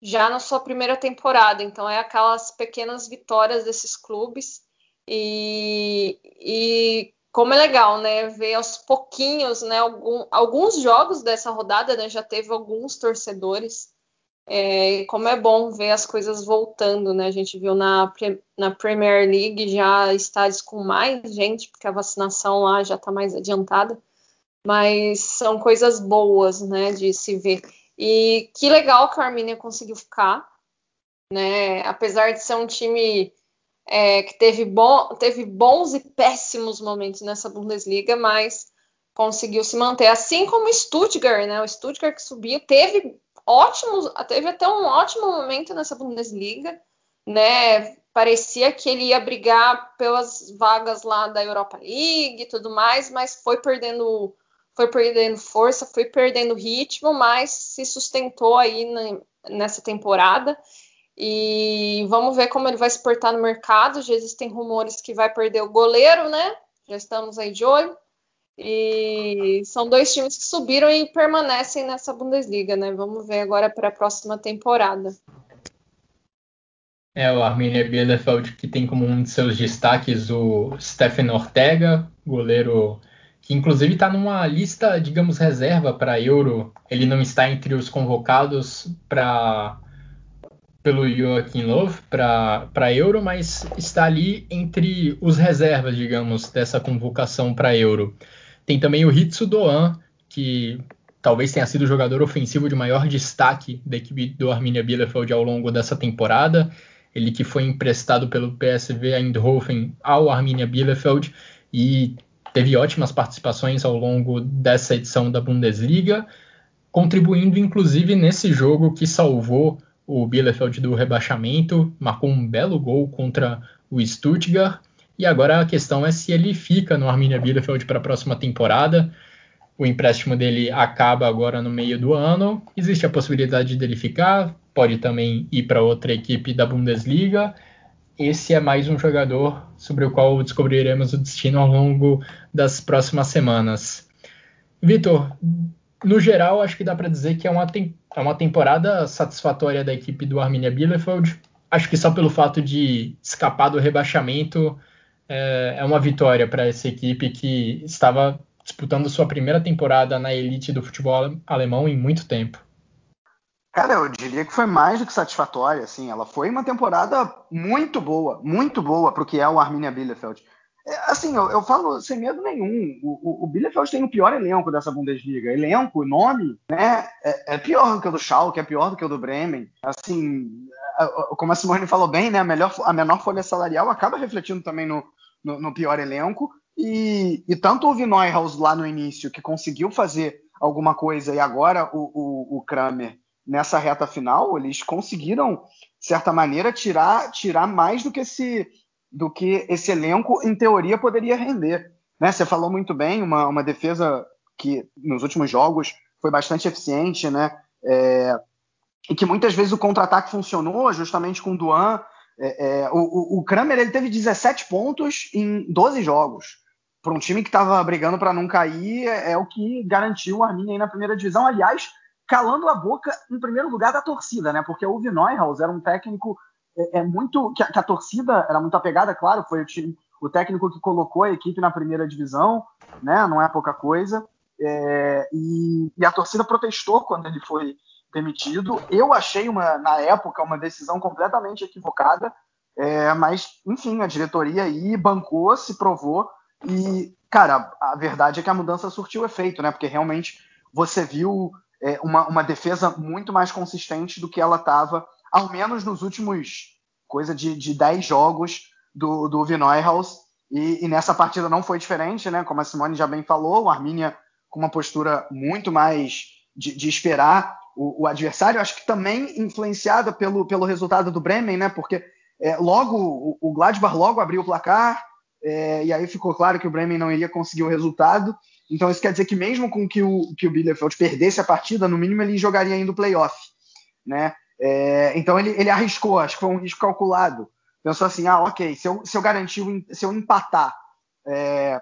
já na sua primeira temporada. Então é aquelas pequenas vitórias desses clubes e, e como é legal, né, ver aos pouquinhos, né, algum, alguns jogos dessa rodada, né, já teve alguns torcedores é, como é bom ver as coisas voltando, né? A gente viu na, na Premier League já estádios com mais gente, porque a vacinação lá já está mais adiantada. Mas são coisas boas, né, de se ver. E que legal que a Arminia conseguiu ficar, né? Apesar de ser um time é, que teve, bom, teve bons e péssimos momentos nessa Bundesliga, mas conseguiu se manter. Assim como o Stuttgart, né? O Stuttgart que subiu, teve ótimos, teve até um ótimo momento nessa Bundesliga, né? Parecia que ele ia brigar pelas vagas lá da Europa League e tudo mais, mas foi perdendo, foi perdendo força, foi perdendo ritmo, mas se sustentou aí nessa temporada. E vamos ver como ele vai se portar no mercado. Já existem rumores que vai perder o goleiro, né? Já estamos aí de olho. E são dois times que subiram e permanecem nessa Bundesliga, né? Vamos ver agora para a próxima temporada. É, o Arminia Bielefeld que tem como um de seus destaques o Stephen Ortega, goleiro que inclusive está numa lista, digamos, reserva para Euro. Ele não está entre os convocados para pelo Joachim Löw para Euro, mas está ali entre os reservas, digamos, dessa convocação para Euro. Tem também o Hitsu Doan, que talvez tenha sido o jogador ofensivo de maior destaque da equipe do Arminia Bielefeld ao longo dessa temporada. Ele que foi emprestado pelo PSV Eindhoven ao Arminia Bielefeld e teve ótimas participações ao longo dessa edição da Bundesliga, contribuindo inclusive nesse jogo que salvou o Bielefeld do rebaixamento, marcou um belo gol contra o Stuttgart e agora a questão é se ele fica no Arminia Bielefeld para a próxima temporada. O empréstimo dele acaba agora no meio do ano. Existe a possibilidade dele ficar, pode também ir para outra equipe da Bundesliga. Esse é mais um jogador sobre o qual descobriremos o destino ao longo das próximas semanas. Vitor, no geral, acho que dá para dizer que é uma, é uma temporada satisfatória da equipe do Arminia Bielefeld. Acho que só pelo fato de escapar do rebaixamento é, é uma vitória para essa equipe que estava disputando sua primeira temporada na elite do futebol alemão em muito tempo. Cara, eu diria que foi mais do que satisfatória, assim, ela foi uma temporada muito boa, muito boa para o que é o Arminia Bielefeld. É, assim, eu, eu, falo sem medo nenhum, o, o, o, Bielefeld tem o pior elenco dessa Bundesliga, elenco, nome, né, é, é, pior do que o do Schalke, é pior do que o do Bremen, assim, como a Simone falou bem, né, a, melhor, a menor folha salarial acaba refletindo também no, no, no pior elenco. E, e, tanto o Neuhaus lá no início, que conseguiu fazer alguma coisa, e agora o, o, o, Kramer nessa reta final, eles conseguiram de certa maneira, tirar, tirar mais do que esse, do que esse elenco, em teoria, poderia render. Né? Você falou muito bem, uma, uma defesa que nos últimos jogos foi bastante eficiente, né? É, e que muitas vezes o contra-ataque funcionou justamente com o Duan. É, é, o, o, Kramer ele teve 17 pontos em 12 jogos. Para um time que estava brigando para não cair, é, é, o que garantiu o Arminia aí na primeira divisão. Aliás, calando a boca em primeiro lugar da torcida, né? Porque o Neuhaus era um técnico é, é muito que a, que a, torcida era muito apegada, claro, foi o time, o técnico que colocou a equipe na primeira divisão, né? Não é pouca coisa. É, e, e, a torcida protestou quando ele foi demitido. Eu achei uma, na época uma decisão completamente equivocada, é, mas enfim, a diretoria aí bancou, se provou e, cara, a verdade é que a mudança surtiu efeito, né? Porque realmente você viu é, uma, uma defesa muito mais consistente do que ela estava, ao menos nos últimos coisa de, de 10 jogos do, do Neuhaus. E, e, nessa partida não foi diferente, né? Como a Simone já bem falou, o Arminia com uma postura muito mais de, de esperar o, o, adversário, acho que também influenciada pelo, pelo resultado do Bremen, né? Porque é, logo o, o, Gladbach logo abriu o placar, é, e aí ficou claro que o Bremen não iria conseguir o resultado. Então isso quer dizer que mesmo com que o, que o Bielefeld perdesse a partida, no mínimo ele jogaria ainda o playoff, né? É, então ele, ele arriscou, acho que foi um risco calculado. Pensou assim, ah, ok, se eu, se eu garantir, se eu empatar é,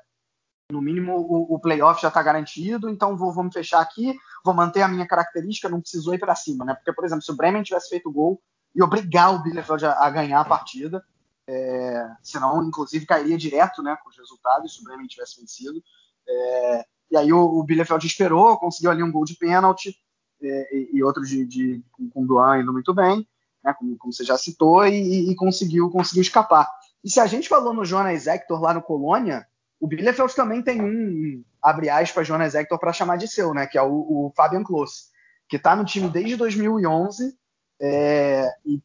no mínimo o, o playoff já está garantido, então vou, vou me fechar aqui, vou manter a minha característica, não precisou ir para cima, né? Porque, por exemplo, se o Bremen tivesse feito o gol e obrigar o Bielefeld a, a ganhar a partida, é, senão, inclusive, cairia direto né, com os resultados se o Bremen tivesse vencido. É, e aí o, o Bielefeld esperou, conseguiu ali um gol de pênalti é, e, outro de, de, com o Duan indo muito bem, né, como, como, você já citou, e, e, conseguiu, conseguiu escapar. E se a gente falou no Jonas Hector lá no Colônia, o Bielefeld também tem um, abre aspas, Jonas Hector para chamar de seu, né? Que é o, o Fabian Klos, que está no time desde 2011 é, e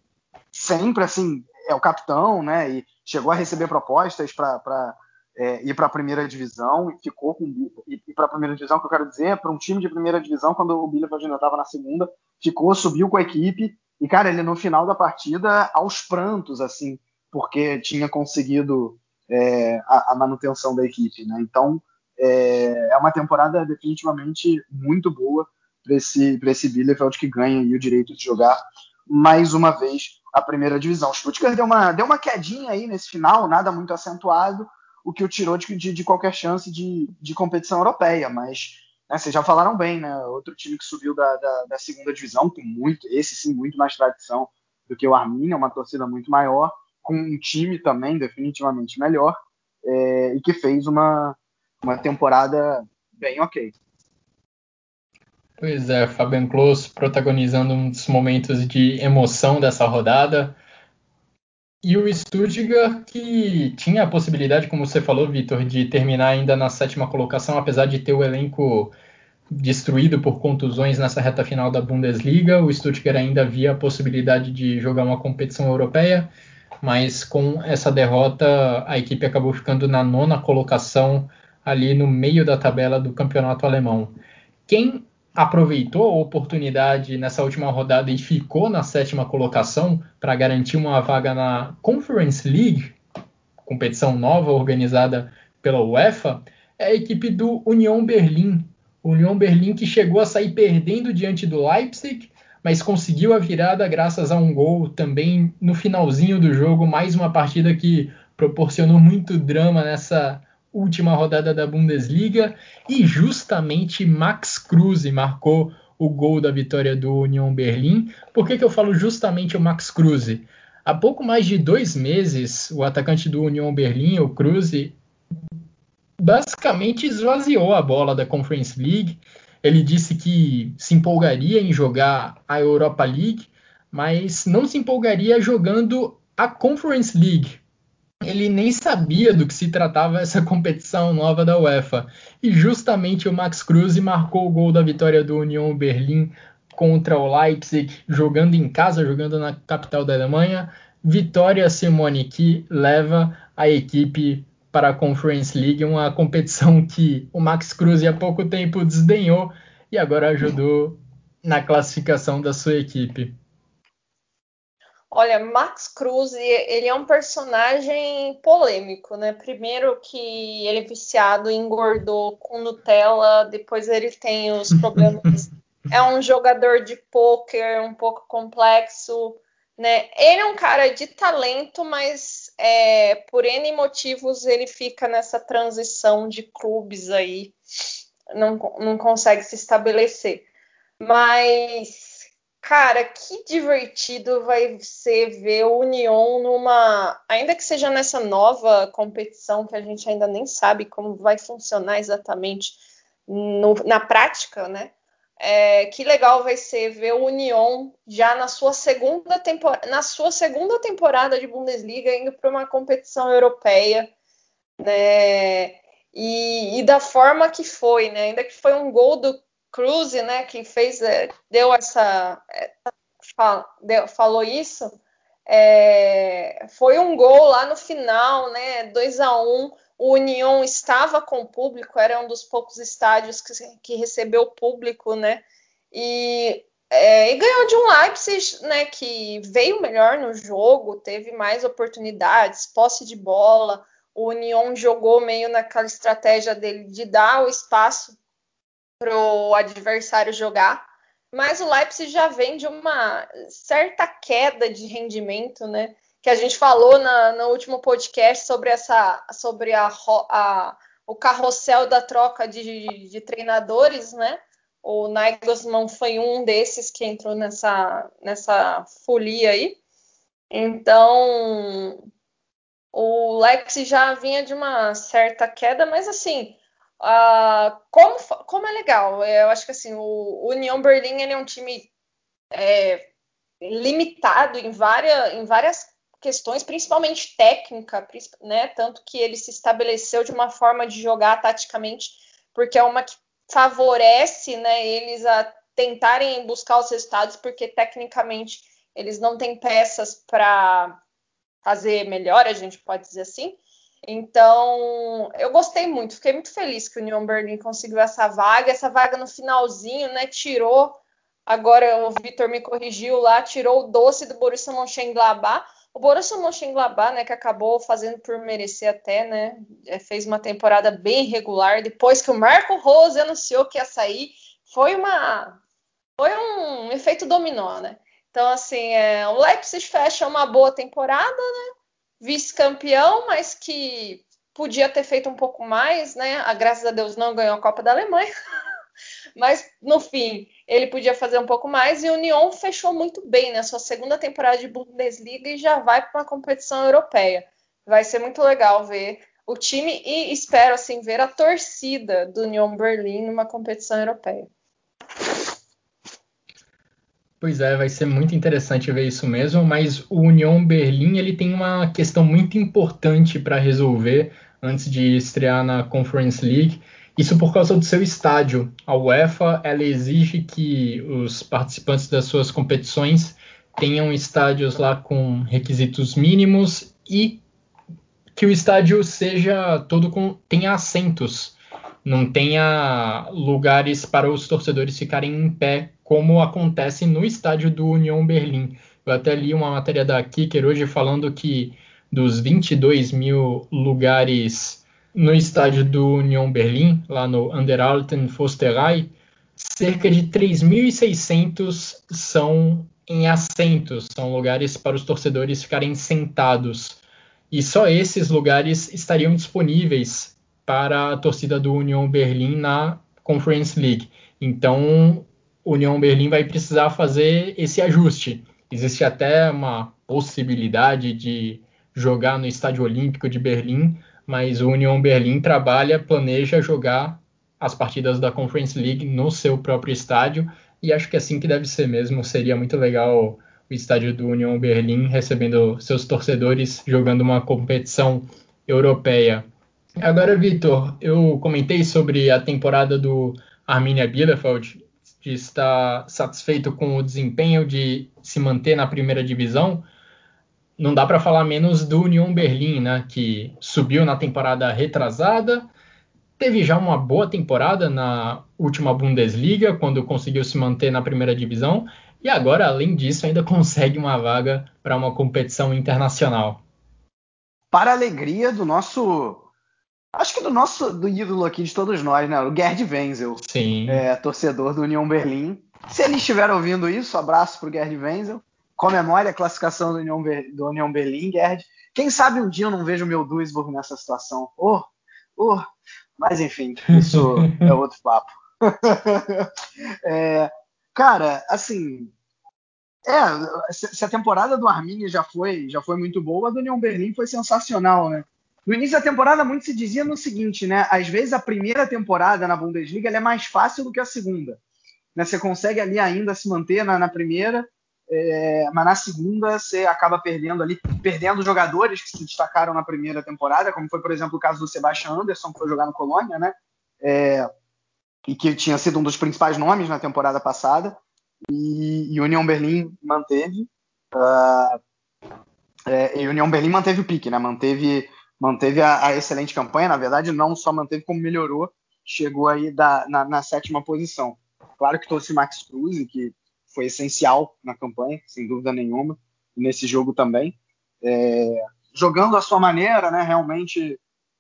sempre, assim, é o capitão, né? E chegou a receber propostas para é, ir para a primeira divisão e ficou com e para a primeira divisão, que eu quero dizer, para um time de primeira divisão, quando o Bielefeld ainda estava na segunda, ficou, subiu com a equipe e, cara, ele no final da partida, aos prantos, assim, porque tinha conseguido é, a, a, manutenção da equipe. Né? Então, é, é, uma temporada definitivamente muito boa para esse, esse Bielefeld que ganha o direito de jogar mais uma vez a primeira divisão. O Stuttgart deu uma, deu uma quedinha aí nesse final, nada muito acentuado, o que o tirou de, de, de qualquer chance de, de competição europeia, mas né, vocês já falaram bem, né? Outro time que subiu da, da, da, segunda divisão, com muito, esse sim, muito mais tradição do que o Arminia, uma torcida muito maior, com um time também definitivamente melhor é, e que fez uma, uma temporada bem ok. Pois é, Fabian Klos protagonizando um dos momentos de emoção dessa rodada. E o Stuttgart que tinha a possibilidade, como você falou, Vitor, de terminar ainda na sétima colocação, apesar de ter o elenco destruído por contusões nessa reta final da Bundesliga. O Stuttgart ainda via a possibilidade de jogar uma competição europeia mas com essa derrota a equipe acabou ficando na nona colocação ali no meio da tabela do campeonato alemão. Quem aproveitou a oportunidade nessa última rodada e ficou na sétima colocação para garantir uma vaga na Conference League, competição nova organizada pela UEFA, é a equipe do Union Berlim. Union Berlim que chegou a sair perdendo diante do Leipzig, mas conseguiu a virada graças a um gol também no finalzinho do jogo, mais uma partida que proporcionou muito drama nessa última rodada da Bundesliga e justamente Max Kruse marcou o gol da vitória do Union Berlim. Por que, que eu falo justamente o Max Kruse? Há pouco mais de dois meses, o atacante do Union Berlim, o Kruse, basicamente esvaziou a bola da Conference League ele disse que se empolgaria em jogar a Europa League, mas não se empolgaria jogando a Conference League. Ele nem sabia do que se tratava essa competição nova da UEFA. E justamente o Max Kruse marcou o gol da vitória do Union Berlim contra o Leipzig, jogando em casa, jogando na capital da Alemanha. Vitória Simone que leva a equipe para a Conference League, uma competição que o Max Cruz há pouco tempo desdenhou e agora ajudou na classificação da sua equipe. Olha, Max Cruz, ele é um personagem polêmico, né? Primeiro que ele é viciado, engordou com Nutella, depois ele tem os problemas. é um jogador de pôquer um pouco complexo, né? Ele é um cara de talento, mas é, por N motivos ele fica nessa transição de clubes aí, não, não consegue se estabelecer. Mas Cara, que divertido vai ser ver o Union numa. Ainda que seja nessa nova competição que a gente ainda nem sabe como vai funcionar exatamente no, na prática, né? É, que legal vai ser ver o Union já na sua segunda temporada, na sua segunda temporada de Bundesliga indo para uma competição europeia, né? E, e, da forma que foi, né? Ainda que foi um gol do Cruz, né, que fez, é, deu essa, é, falou isso, é, foi um gol lá no final, né, 2 a 1 o União estava com o público, era um dos poucos estádios que, que recebeu público, né, e, é, e ganhou de um Leipzig, né, que veio melhor no jogo, teve mais oportunidades, posse de bola, o União jogou meio naquela estratégia dele de dar o espaço para o adversário jogar. Mas o Leipzig já vem de uma certa queda de rendimento, né? Que a gente falou na, no último podcast sobre essa, sobre a, a o carrossel da troca de, de, treinadores, né? O Nagelsmann foi um desses que entrou nessa, nessa folia aí. Então, o Leipzig já vinha de uma certa queda, mas assim, Uh, como, como é legal, eu acho que assim, o, União Berlim ele é um time é, limitado em várias, em várias questões, principalmente técnica, né? Tanto que ele se estabeleceu de uma forma de jogar taticamente, porque é uma que favorece né, eles a tentarem buscar os resultados, porque tecnicamente eles não têm peças para fazer melhor, a gente pode dizer assim. Então, eu gostei muito, fiquei muito feliz que o Union Berlin conseguiu essa vaga. Essa vaga no finalzinho, né? Tirou. Agora o Vitor me corrigiu lá, tirou o doce do Borussia Mönchengladbach. O Borussia Mönchengladbach, né, que acabou fazendo por merecer até, né, é, fez uma temporada bem regular. Depois que o Marco Rose anunciou que ia sair, foi uma, foi um efeito dominó, né? Então, assim, é, o Leipzig fecha uma boa temporada, né? Vice-campeão, mas que podia ter feito um pouco mais, né? A, graças a Deus não ganhou a Copa da Alemanha. mas no fim, ele podia fazer um pouco mais e o Union fechou muito bem na né? sua segunda temporada de Bundesliga e já vai para uma competição europeia. Vai ser muito legal ver o time e espero assim ver a torcida do Union Berlim numa competição europeia. Pois é, vai ser muito interessante ver isso mesmo, mas o Union Berlim ele tem uma questão muito importante para resolver antes de estrear na Conference League. Isso por causa do seu estádio. A UEFA ela exige que os participantes das suas competições tenham estádios lá com requisitos mínimos e que o estádio seja todo com tenha assentos, não tenha lugares para os torcedores ficarem em pé como acontece no estádio do Union Berlim. Eu até li uma matéria da Kicker hoje falando que dos 22 mil lugares no estádio do Union Berlim, lá no Anderalten Fosterei, cerca de 3.600 são em assentos, são lugares para os torcedores ficarem sentados. E só esses lugares estariam disponíveis para a torcida do Union Berlim na Conference League. Então, União Berlim vai precisar fazer esse ajuste. Existe até uma possibilidade de jogar no Estádio Olímpico de Berlim, mas o União Berlim trabalha, planeja jogar as partidas da Conference League no seu próprio estádio e acho que é assim que deve ser mesmo. Seria muito legal o estádio do União Berlim recebendo seus torcedores jogando uma competição europeia. Agora, Vitor, eu comentei sobre a temporada do Arminia Bielefeld de estar satisfeito com o desempenho de se manter na primeira divisão, não dá para falar menos do Union Berlim, né, que subiu na temporada retrasada, teve já uma boa temporada na última Bundesliga, quando conseguiu se manter na primeira divisão, e agora, além disso, ainda consegue uma vaga para uma competição internacional. Para a alegria do nosso. Acho que do nosso do ídolo aqui de todos nós, né? O Gerd Wenzel. Sim. É, torcedor do União Berlim. Se ele estiver ouvindo isso, abraço para o Gerd Wenzel. Comemore a classificação do União, do União Berlim, Gerd. Quem sabe um dia eu não vejo o meu Duisburg nessa situação. Oh, oh. Mas enfim, isso é outro papo. é, cara, assim, é, se a temporada do Arminia já foi, já foi muito boa, a do União Berlim foi sensacional, né? No início da temporada, muito se dizia no seguinte, né? Às vezes a primeira temporada na Bundesliga é mais fácil do que a segunda. Né? Você consegue ali ainda se manter na, na primeira, é, mas na segunda você acaba perdendo ali, perdendo jogadores que se destacaram na primeira temporada, como foi, por exemplo, o caso do Sebastian Anderson, que foi jogar no Colônia, né? É, e que tinha sido um dos principais nomes na temporada passada, e, e União Berlim manteve. Uh, é, e Berlim manteve o pique, né? Manteve, manteve a, a, excelente campanha. Na verdade, não só manteve, como melhorou. Chegou aí da, na, na sétima posição. Claro que trouxe Max Cruz, que foi essencial na campanha, sem dúvida nenhuma, nesse jogo também. É, jogando à sua maneira, né, realmente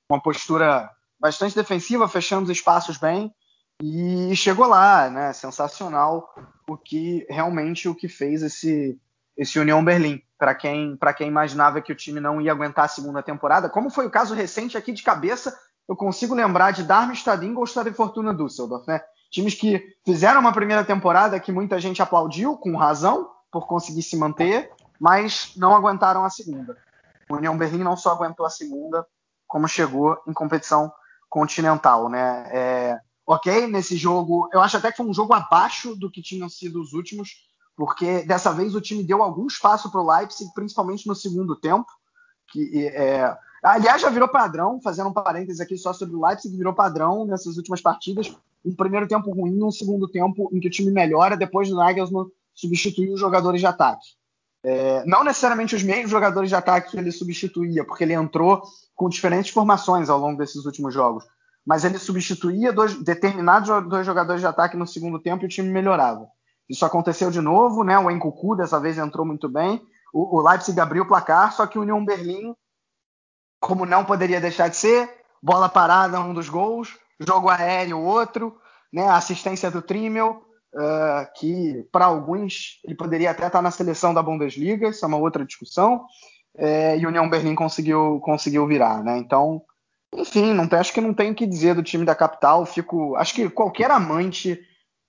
uma postura bastante defensiva, fechando os espaços bem, e chegou lá, né, sensacional, o que realmente o que fez esse, esse União Berlim, para quem, quem imaginava que o time não ia aguentar a segunda temporada, como foi o caso recente aqui de cabeça, eu consigo lembrar de Darmstadt, Ingolstadt e Fortuna Düsseldorf, né? Times que fizeram uma primeira temporada que muita gente aplaudiu, com razão, por conseguir se manter, mas não aguentaram a segunda. O União Berlim não só aguentou a segunda, como chegou em competição continental, né? É, ok, nesse jogo, eu acho até que foi um jogo abaixo do que tinham sido os últimos, porque dessa vez o time deu algum espaço para o Leipzig, principalmente no segundo tempo, que é, aliás já virou padrão, fazendo um parênteses aqui só sobre o Leipzig, virou padrão nessas últimas partidas, um primeiro tempo ruim, um segundo tempo em que o time melhora depois do Nagelsmann substituir os jogadores de ataque. É, não necessariamente os mesmos jogadores de ataque que ele substituía, porque ele entrou com diferentes formações ao longo desses últimos jogos. Mas ele substituía dois, determinados dois jogadores de ataque no segundo tempo e o time melhorava. Isso aconteceu de novo, né? O Enkuku dessa vez entrou muito bem. O, o Leipzig abriu o placar, só que o União Berlim, como não poderia deixar de ser, bola parada um dos gols, jogo aéreo outro, né, assistência do Trimmel, uh, que para alguns ele poderia até estar na seleção da Bundesliga, isso é uma outra discussão, é, e o União Berlim conseguiu, conseguiu virar, né? Então, enfim, não tem, acho que não tem o que dizer do time da capital. Fico, acho que qualquer amante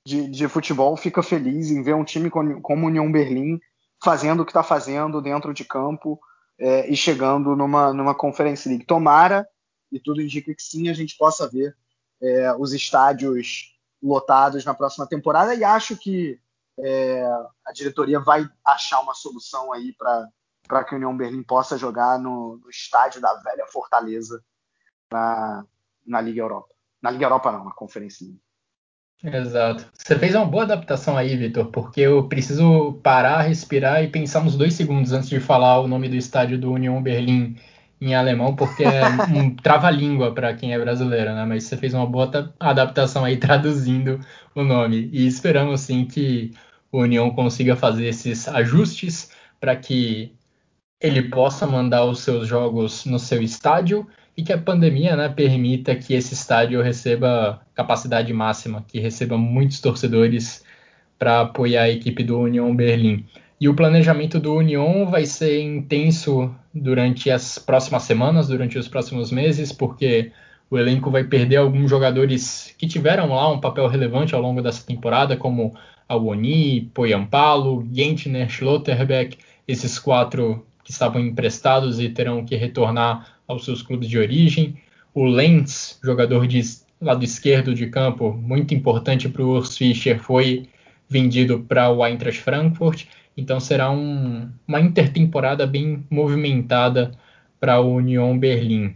de, de futebol fica feliz em ver um time como, o União Berlim fazendo o que está fazendo dentro de campo é, e chegando numa, numa Conference League. Tomara, e tudo indica que sim, a gente possa ver é, os estádios lotados na próxima temporada e acho que é, a diretoria vai achar uma solução aí para que o União Berlim possa jogar no, no estádio da velha Fortaleza na, na Liga Europa. Na Liga Europa não, na Conferência League. Exato. Você fez uma boa adaptação aí, Vitor, porque eu preciso parar, respirar e pensar uns dois segundos antes de falar o nome do estádio do União Berlim em alemão, porque é um trava-língua para quem é brasileiro, né? Mas você fez uma boa adaptação aí traduzindo o nome. E esperamos sim que o União consiga fazer esses ajustes para que ele possa mandar os seus jogos no seu estádio e que a pandemia né, permita que esse estádio receba capacidade máxima, que receba muitos torcedores para apoiar a equipe do União Berlim. E o planejamento do Union vai ser intenso durante as próximas semanas, durante os próximos meses, porque o elenco vai perder alguns jogadores que tiveram lá um papel relevante ao longo dessa temporada, como Awoni, Poyampalo, Gentner, Schlotterbeck, esses quatro que estavam emprestados e terão que retornar aos seus clubes de origem. O Lenz, jogador de lado esquerdo de campo, muito importante para o Urs Fischer, foi vendido para o Eintracht Frankfurt. Então será um, uma intertemporada bem movimentada para a União Berlim.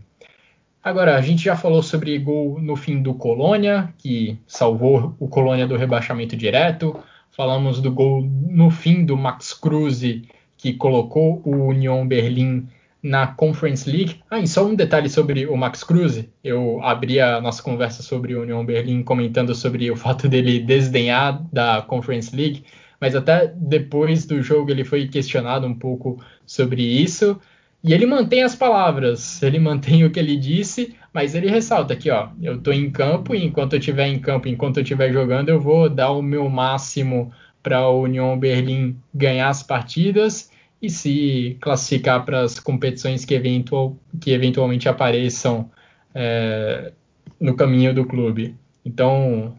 Agora, a gente já falou sobre gol no fim do Colônia, que salvou o Colônia do rebaixamento direto. Falamos do gol no fim do Max Kruse, que colocou o União Berlim na Conference League. Ah, e só um detalhe sobre o Max Kruse. Eu abri a nossa conversa sobre o União Berlim comentando sobre o fato dele desdenhar da Conference League, mas até depois do jogo ele foi questionado um pouco sobre isso. E ele mantém as palavras, ele mantém o que ele disse, mas ele ressalta aqui, ó, eu estou em campo e enquanto eu estiver em campo, enquanto eu estiver jogando, eu vou dar o meu máximo para a União Berlim ganhar as partidas e se classificar para as competições que, eventual, que eventualmente apareçam é, no caminho do clube. Então,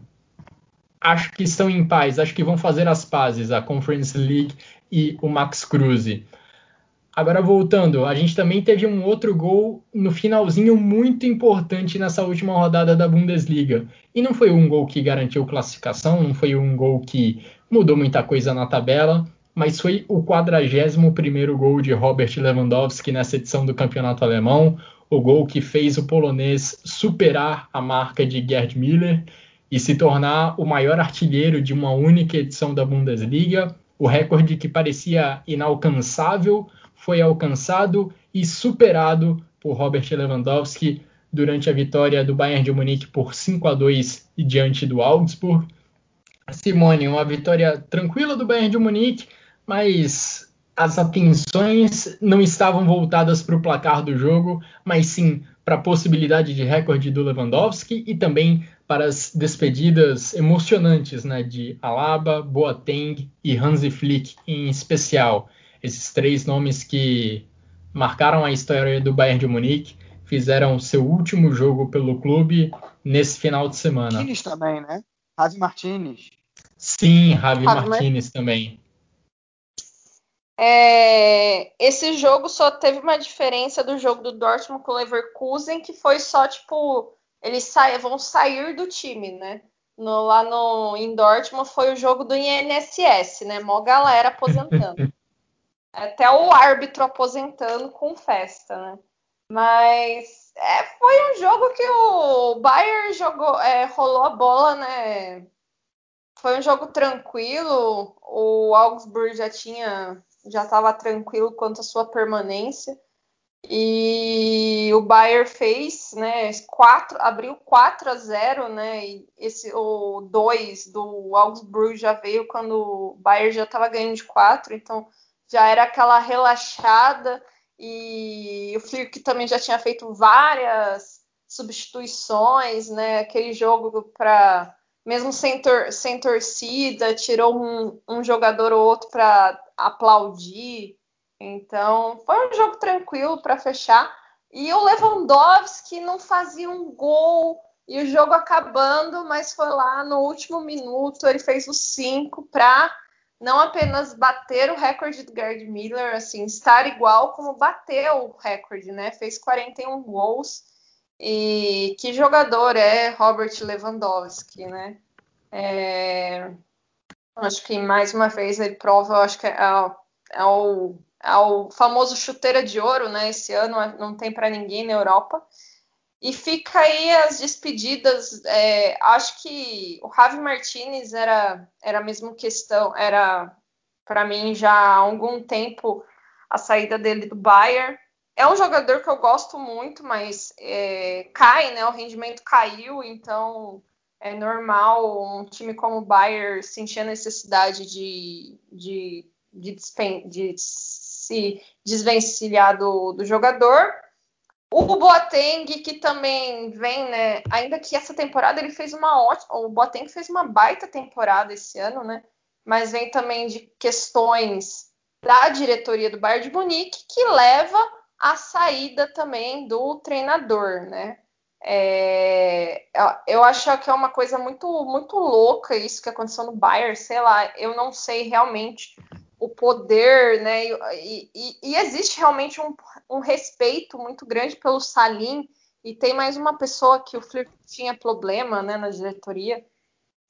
acho que estão em paz, acho que vão fazer as pazes a Conference League e o Max Cruz. Agora voltando, a gente também teve um outro gol no finalzinho muito importante nessa última rodada da Bundesliga. E não foi um gol que garantiu classificação, não foi um gol que mudou muita coisa na tabela, mas foi o 41º gol de Robert Lewandowski nessa edição do Campeonato Alemão, o gol que fez o polonês superar a marca de Gerd Müller e se tornar o maior artilheiro de uma única edição da Bundesliga. O recorde que parecia inalcançável foi alcançado e superado por Robert Lewandowski durante a vitória do Bayern de Munique por 5 a 2 diante do Augsburg. Simone, uma vitória tranquila do Bayern de Munique, mas as atenções não estavam voltadas para o placar do jogo, mas sim para a possibilidade de recorde do Lewandowski e também para as despedidas emocionantes né, de Alaba, Boateng e Hansi Flick em especial. Esses três nomes que marcaram a história do Bayern de Munique, fizeram seu último jogo pelo clube nesse final de semana. Martinez também, né? Javi Martinez. Sim, Javi, Javi Martinez também. É, esse jogo só teve uma diferença do jogo do Dortmund com o Leverkusen, que foi só tipo eles sa vão sair do time, né? No, lá no, em Dortmund foi o jogo do INSS, né? Mó galera aposentando. Até o árbitro aposentando com festa, né? Mas é, foi um jogo que o Bayern jogou, é, rolou a bola, né? Foi um jogo tranquilo. O Augsburg já tinha, já estava tranquilo quanto à sua permanência. E o Bayern fez, né, quatro, abriu 4 a 0, né, e esse, o 2 do Augsburg já veio quando o Bayern já estava ganhando de 4, então já era aquela relaxada, e o Flick também já tinha feito várias substituições, né, aquele jogo para, mesmo sem, tor sem torcida, tirou um, um jogador ou outro para aplaudir, então, foi um jogo tranquilo para fechar. E o Lewandowski não fazia um gol e o jogo acabando, mas foi lá no último minuto, ele fez os cinco para não apenas bater o recorde do Gerd Miller, assim, estar igual, como bater o recorde, né? Fez 41 gols. E que jogador é Robert Lewandowski, né? É... Acho que mais uma vez ele prova, acho que é, é o ao famoso chuteira de ouro, né? Esse ano não tem para ninguém na Europa. E fica aí as despedidas. É, acho que o Javi Martinez era, era a mesma questão, era para mim já há algum tempo a saída dele do Bayern. É um jogador que eu gosto muito, mas é, cai, né? O rendimento caiu, então é normal um time como o Bayern sentir a necessidade de, de, de, de se desvencilhar do, do jogador. O Boateng, que também vem, né? Ainda que essa temporada ele fez uma ótima. O Boateng fez uma baita temporada esse ano, né? Mas vem também de questões da diretoria do Bayern de Munique que leva à saída também do treinador, né? É, eu acho que é uma coisa muito muito louca isso que aconteceu no Bayern, sei lá, eu não sei realmente o poder, né? E, e, e existe realmente um, um, respeito muito grande pelo Salim. E tem mais uma pessoa que o Flick tinha problema, né, na diretoria.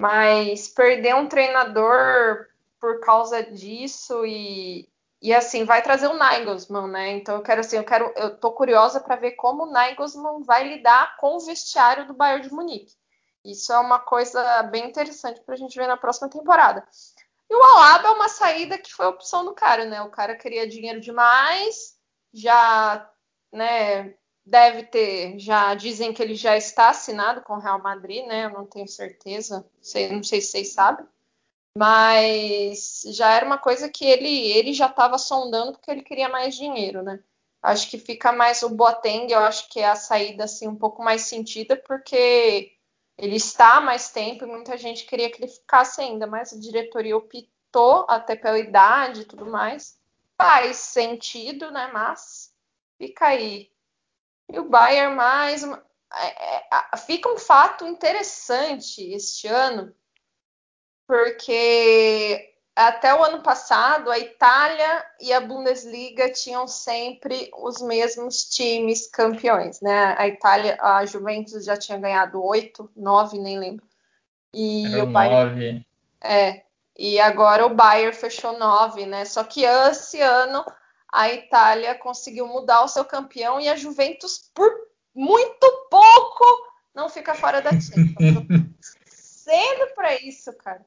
Mas perder um treinador por causa disso e, e assim vai trazer o Nagelsmann, né? Então eu quero assim, eu quero, eu tô curiosa para ver como o Nagelsmann vai lidar com o vestiário do Bayern de Munique. Isso é uma coisa bem interessante para a gente ver na próxima temporada. E o Alaba é uma saída que foi a opção do cara, né? O cara queria dinheiro demais, já, né, deve ter, já dizem que ele já está assinado com o Real Madrid, né? Eu não tenho certeza, sei, não sei se vocês sabem. Mas já era uma coisa que ele, ele já estava sondando porque ele queria mais dinheiro, né? Acho que fica mais o Boateng, eu acho que é a saída assim um pouco mais sentida, porque ele está há mais tempo e muita gente queria que ele ficasse ainda, mas a diretoria optou, até pela idade e tudo mais. Faz sentido, né? Mas fica aí. E o Bayern mais uma... é, é, fica um fato interessante este ano, porque até o ano passado, a Itália e a Bundesliga tinham sempre os mesmos times campeões, né? A Itália, a Juventus já tinha ganhado oito, nove, nem lembro. E Era o Bayern, nove. É. E agora o Bayern fechou nove, né? Só que esse ano a Itália conseguiu mudar o seu campeão e a Juventus, por muito pouco, não fica fora da Champions. Sendo para isso, cara.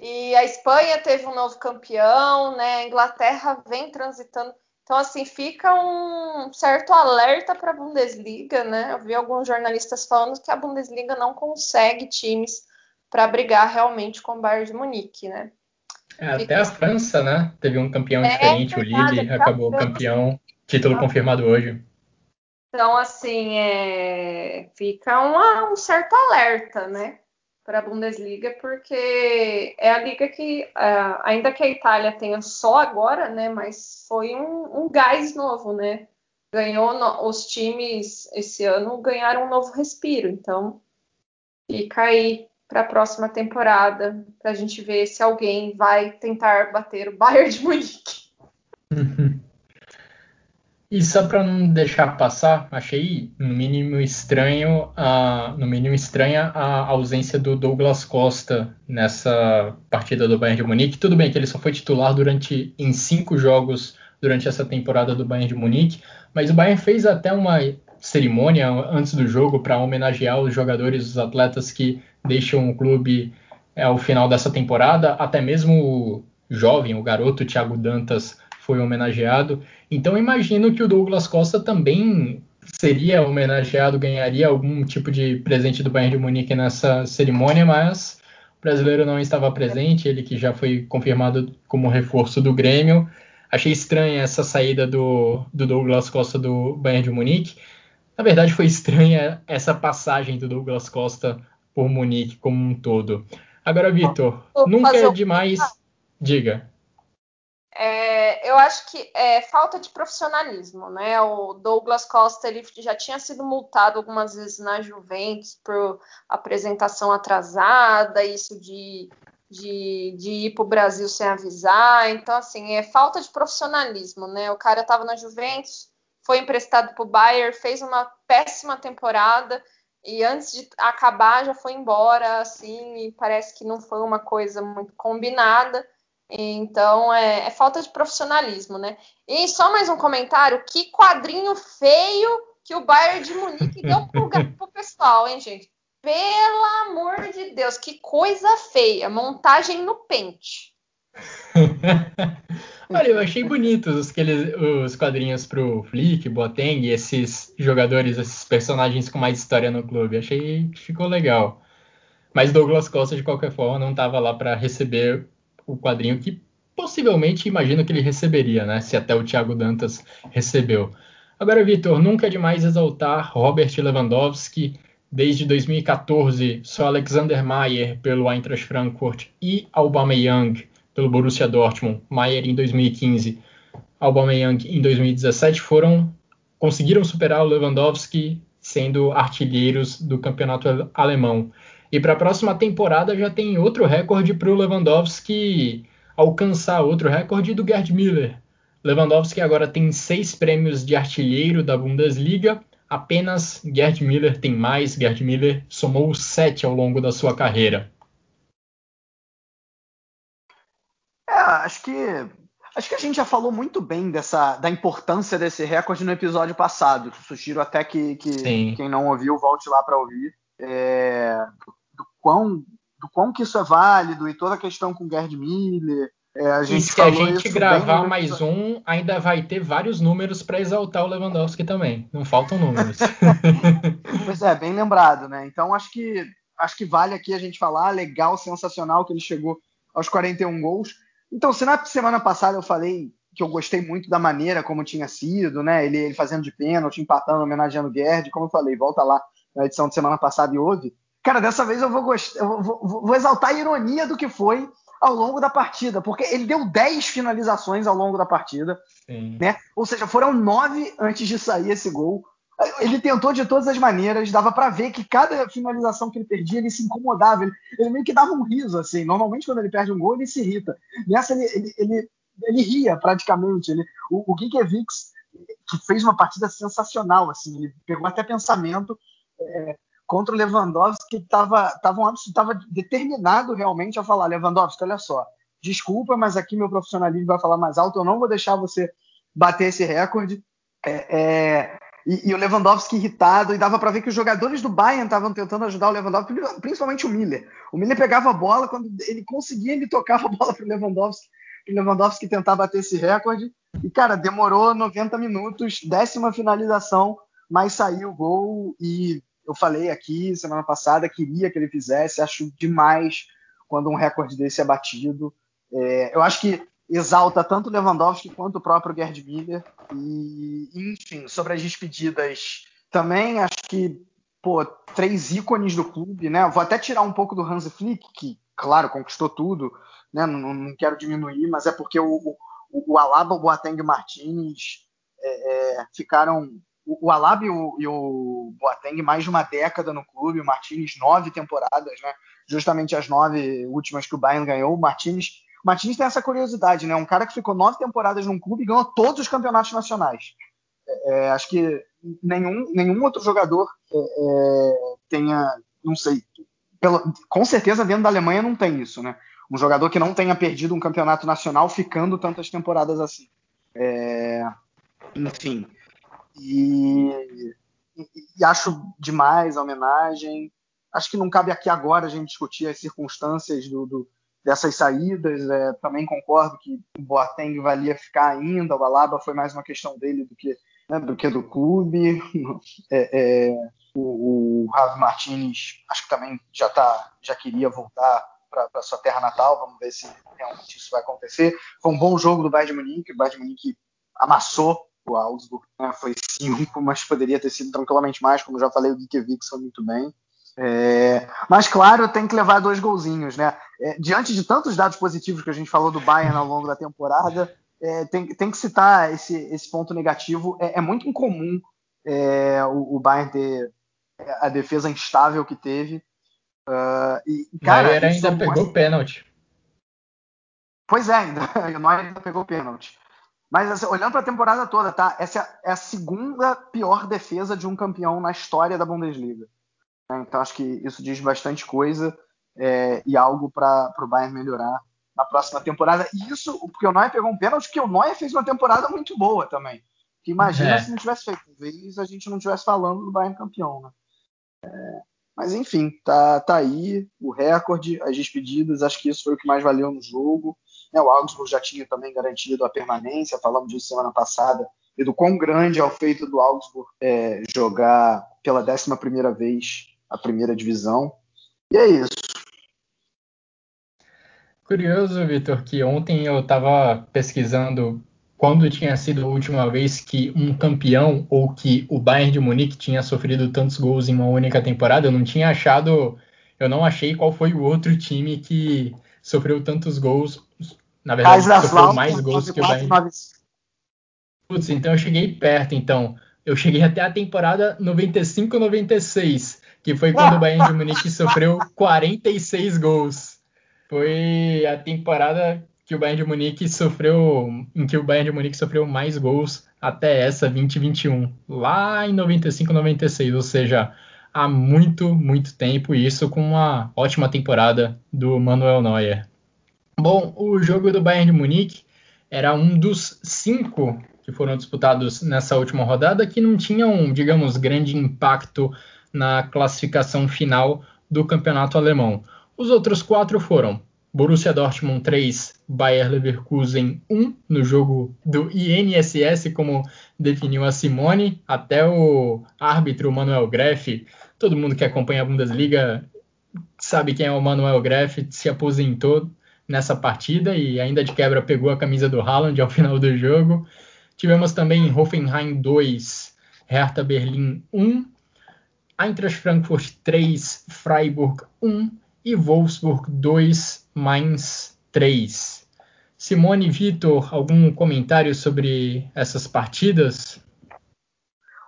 E a Espanha teve um novo campeão, né? A Inglaterra vem transitando. Então, assim, fica um certo alerta para a Bundesliga, né? Eu vi alguns jornalistas falando que a Bundesliga não consegue times para brigar realmente com o Bayern de Munique, né? É, até a França, né? Teve um campeão é, diferente, verdade, o Lille acabou campeão, título confirmado hoje. Então, assim, é... fica uma, um certo alerta, né? Para a Bundesliga, porque é a liga que, ainda que a Itália tenha só agora, né, mas foi um, um gás novo, né? Ganhou no, os times esse ano ganharam um novo respiro, então fica aí para a próxima temporada para a gente ver se alguém vai tentar bater o Bayern de Munique. E só para não deixar passar, achei no mínimo estranho, a, no mínimo estranha a ausência do Douglas Costa nessa partida do Bayern de Munique. Tudo bem que ele só foi titular durante em cinco jogos durante essa temporada do Bayern de Munique, mas o Bayern fez até uma cerimônia antes do jogo para homenagear os jogadores, os atletas que deixam o clube é, ao final dessa temporada. Até mesmo o jovem, o garoto Thiago Dantas foi homenageado. Então imagino que o Douglas Costa também seria homenageado, ganharia algum tipo de presente do Bayern de Munique nessa cerimônia, mas o brasileiro não estava presente, ele que já foi confirmado como reforço do Grêmio. Achei estranha essa saída do, do Douglas Costa do Bayern de Munique. Na verdade, foi estranha essa passagem do Douglas Costa por Munique como um todo. Agora, Vitor, nunca é demais. Diga. É, eu acho que é falta de profissionalismo, né? O Douglas Costa ele já tinha sido multado algumas vezes na Juventus por apresentação atrasada, isso de, de, de ir para o Brasil sem avisar. Então, assim, é falta de profissionalismo, né? O cara estava na Juventus, foi emprestado para o Bayern, fez uma péssima temporada e antes de acabar já foi embora, assim, e parece que não foi uma coisa muito combinada. Então é, é, falta de profissionalismo, né? E só mais um comentário: que quadrinho feio que o Bayern de Munique deu pro, pro pessoal, hein, gente? Pelo amor de Deus, que coisa feia! Montagem no pente. Olha, eu achei bonitos aqueles, os quadrinhos pro Flick, Boateng, esses jogadores, esses personagens com mais história no clube. Achei que ficou legal. Mas Douglas Costa, de qualquer forma, não estava lá para receber o quadrinho que possivelmente imagino que ele receberia, né? Se até o Thiago Dantas recebeu. Agora, Vitor, nunca é demais exaltar Robert Lewandowski. Desde 2014, só Alexander Mayer pelo Eintracht Frankfurt e Aubameyang pelo Borussia Dortmund, Mayer em 2015, Aubameyang em 2017 foram conseguiram superar o Lewandowski sendo artilheiros do campeonato alemão. E para a próxima temporada já tem outro recorde para o Lewandowski alcançar outro recorde do Gerd Müller. Lewandowski agora tem seis prêmios de artilheiro da Bundesliga, apenas Gerd Müller tem mais. Gerd Müller somou sete ao longo da sua carreira. É, acho que acho que a gente já falou muito bem dessa da importância desse recorde no episódio passado. Sugiro até que, que quem não ouviu volte lá para ouvir. É, quão, do quão que isso é válido e toda a questão com o Gerd Miller. É, a gente e se a gente gravar mais um, ainda vai ter vários números para exaltar o Lewandowski também. Não faltam números. pois é, bem lembrado, né? Então acho que acho que vale aqui a gente falar, legal, sensacional que ele chegou aos 41 gols. Então, se na semana passada eu falei que eu gostei muito da maneira como tinha sido, né? Ele, ele fazendo de pênalti, empatando, homenageando o Gerd, como eu falei, volta lá na edição de semana passada e houve. Cara, dessa vez eu vou, gost... eu vou, vou, exaltar a ironia do que foi ao longo da partida, porque ele deu 10 finalizações ao longo da partida, Sim. né? Ou seja, foram nove antes de sair esse gol. Ele tentou de todas as maneiras, dava para ver que cada finalização que ele perdia, ele se incomodava, ele, ele, meio que dava um riso, assim. Normalmente, quando ele perde um gol, ele se irrita. Nessa, ele, ele, ele, ele ria praticamente. Ele, o, o Gikiewicz, que fez uma partida sensacional, assim, ele pegou até pensamento é, contra o Lewandowski, estava tava determinado realmente a falar: Lewandowski, olha só, desculpa, mas aqui meu profissionalismo vai falar mais alto, eu não vou deixar você bater esse recorde. É, é, e, e, o Lewandowski irritado, e dava para ver que os jogadores do Bayern estavam tentando ajudar o Lewandowski, principalmente o Miller. O Miller pegava a bola, quando ele conseguia, ele tocava a bola para o Lewandowski, o Lewandowski tentar bater esse recorde. E, cara, demorou 90 minutos, décima finalização, mas saiu o gol. E eu falei aqui semana passada, queria que ele fizesse, acho demais quando um recorde desse é batido. É, eu acho que exalta tanto Lewandowski quanto o próprio Gerd Miller. E, enfim, sobre as despedidas também, acho que, pô, três ícones do clube, né? Vou até tirar um pouco do Hans Flick, que, claro, conquistou tudo, né? Não, não quero diminuir, mas é porque o, o, o Alaba, o Boateng e o Martins é, é, ficaram. O, o Alaba e o, e o Boateng mais de uma década no clube, o Martins nove temporadas, né? Justamente as nove últimas que o Bayern ganhou, o Martins Martins tem essa curiosidade, né? Um cara que ficou nove temporadas num clube e ganhou todos os campeonatos nacionais. É, é acho que nenhum, nenhum outro jogador é, é, tenha, não sei, pelo, com certeza dentro da Alemanha não tem isso, né? Um jogador que não tenha perdido um campeonato nacional ficando tantas temporadas assim. É, enfim. E, e, acho demais a homenagem. Acho que não cabe aqui agora a gente discutir as circunstâncias do, do dessas saídas. É, também concordo que o Boateng valia ficar ainda, o Alaba foi mais uma questão dele do que, né, do, que do clube. É, é, o, o Ravi Martinez acho que também já, tá, já queria voltar para sua terra natal. Vamos ver se realmente isso vai acontecer. Foi um bom jogo do Bayern de Munique. O Bayern de Munique amassou o Augsburg. Né? Foi cinco, mas poderia ter sido tranquilamente mais. Como já falei, o Gikiewicz foi muito bem. É, mas claro, tem que levar dois golzinhos, né? É, diante de tantos dados positivos que a gente falou do Bayern ao longo da temporada, é, tem, tem, que citar esse, esse ponto negativo. É, é muito incomum é, o, o, Bayern ter a defesa instável que teve. Uh, e, cara, Neuer ainda pegou mostra... pênalti. Pois é, ainda, o Neuer ainda pegou pênalti. Mas assim, olhando para a temporada toda, tá? Essa é a segunda pior defesa de um campeão na história da Bundesliga. Né? Então acho que isso diz bastante coisa é, e algo para o Bayern melhorar na próxima temporada. E isso, porque o Neuer pegou um pênalti, porque o Neuer fez uma temporada muito boa também. Que imagina é. se não tivesse feito. Talvez a gente não estivesse falando do Bayern campeão, né? É, mas enfim, tá, tá aí o recorde, as despedidas, acho que isso foi o que mais valeu no jogo. É, o Augsburg já tinha também garantido a permanência, falamos disso semana passada, e do quão grande é o feito do Augsburg é, jogar pela 11 primeira vez a primeira divisão. E é isso. Curioso, Vitor, que ontem eu estava pesquisando quando tinha sido a última vez que um campeão ou que o Bayern de Munique tinha sofrido tantos gols em uma única temporada. Eu não tinha achado, eu não achei qual foi o outro time que sofreu tantos gols. Na verdade, sofreu mais gols que o Bayern. Putz, então eu cheguei perto. Então, eu cheguei até a temporada 95-96 que foi quando o Bayern de Munique sofreu 46 gols. Foi a temporada que o Bayern de Munique sofreu, em que o Bayern de Munique sofreu mais gols até essa 2021, lá em 95, 96, ou seja, há muito, muito tempo, e isso com uma ótima temporada do Manuel Neuer. Bom, o jogo do Bayern de Munique era um dos cinco que foram disputados nessa última rodada que não tinham, digamos, grande impacto na classificação final do campeonato alemão. Os outros quatro foram Borussia Dortmund 3, Bayer Leverkusen 1 no jogo do INSS, como definiu a Simone, até o árbitro Manuel Greff. Todo mundo que acompanha a Bundesliga sabe quem é o Manuel Greff, se aposentou nessa partida e ainda de quebra pegou a camisa do Haaland ao final do jogo. Tivemos também Hoffenheim 2, Hertha Berlim 1, Eintracht Frankfurt 3, Freiburg 1 e Wolfsburg 2, Mainz 3. Simone e Vitor, algum comentário sobre essas partidas?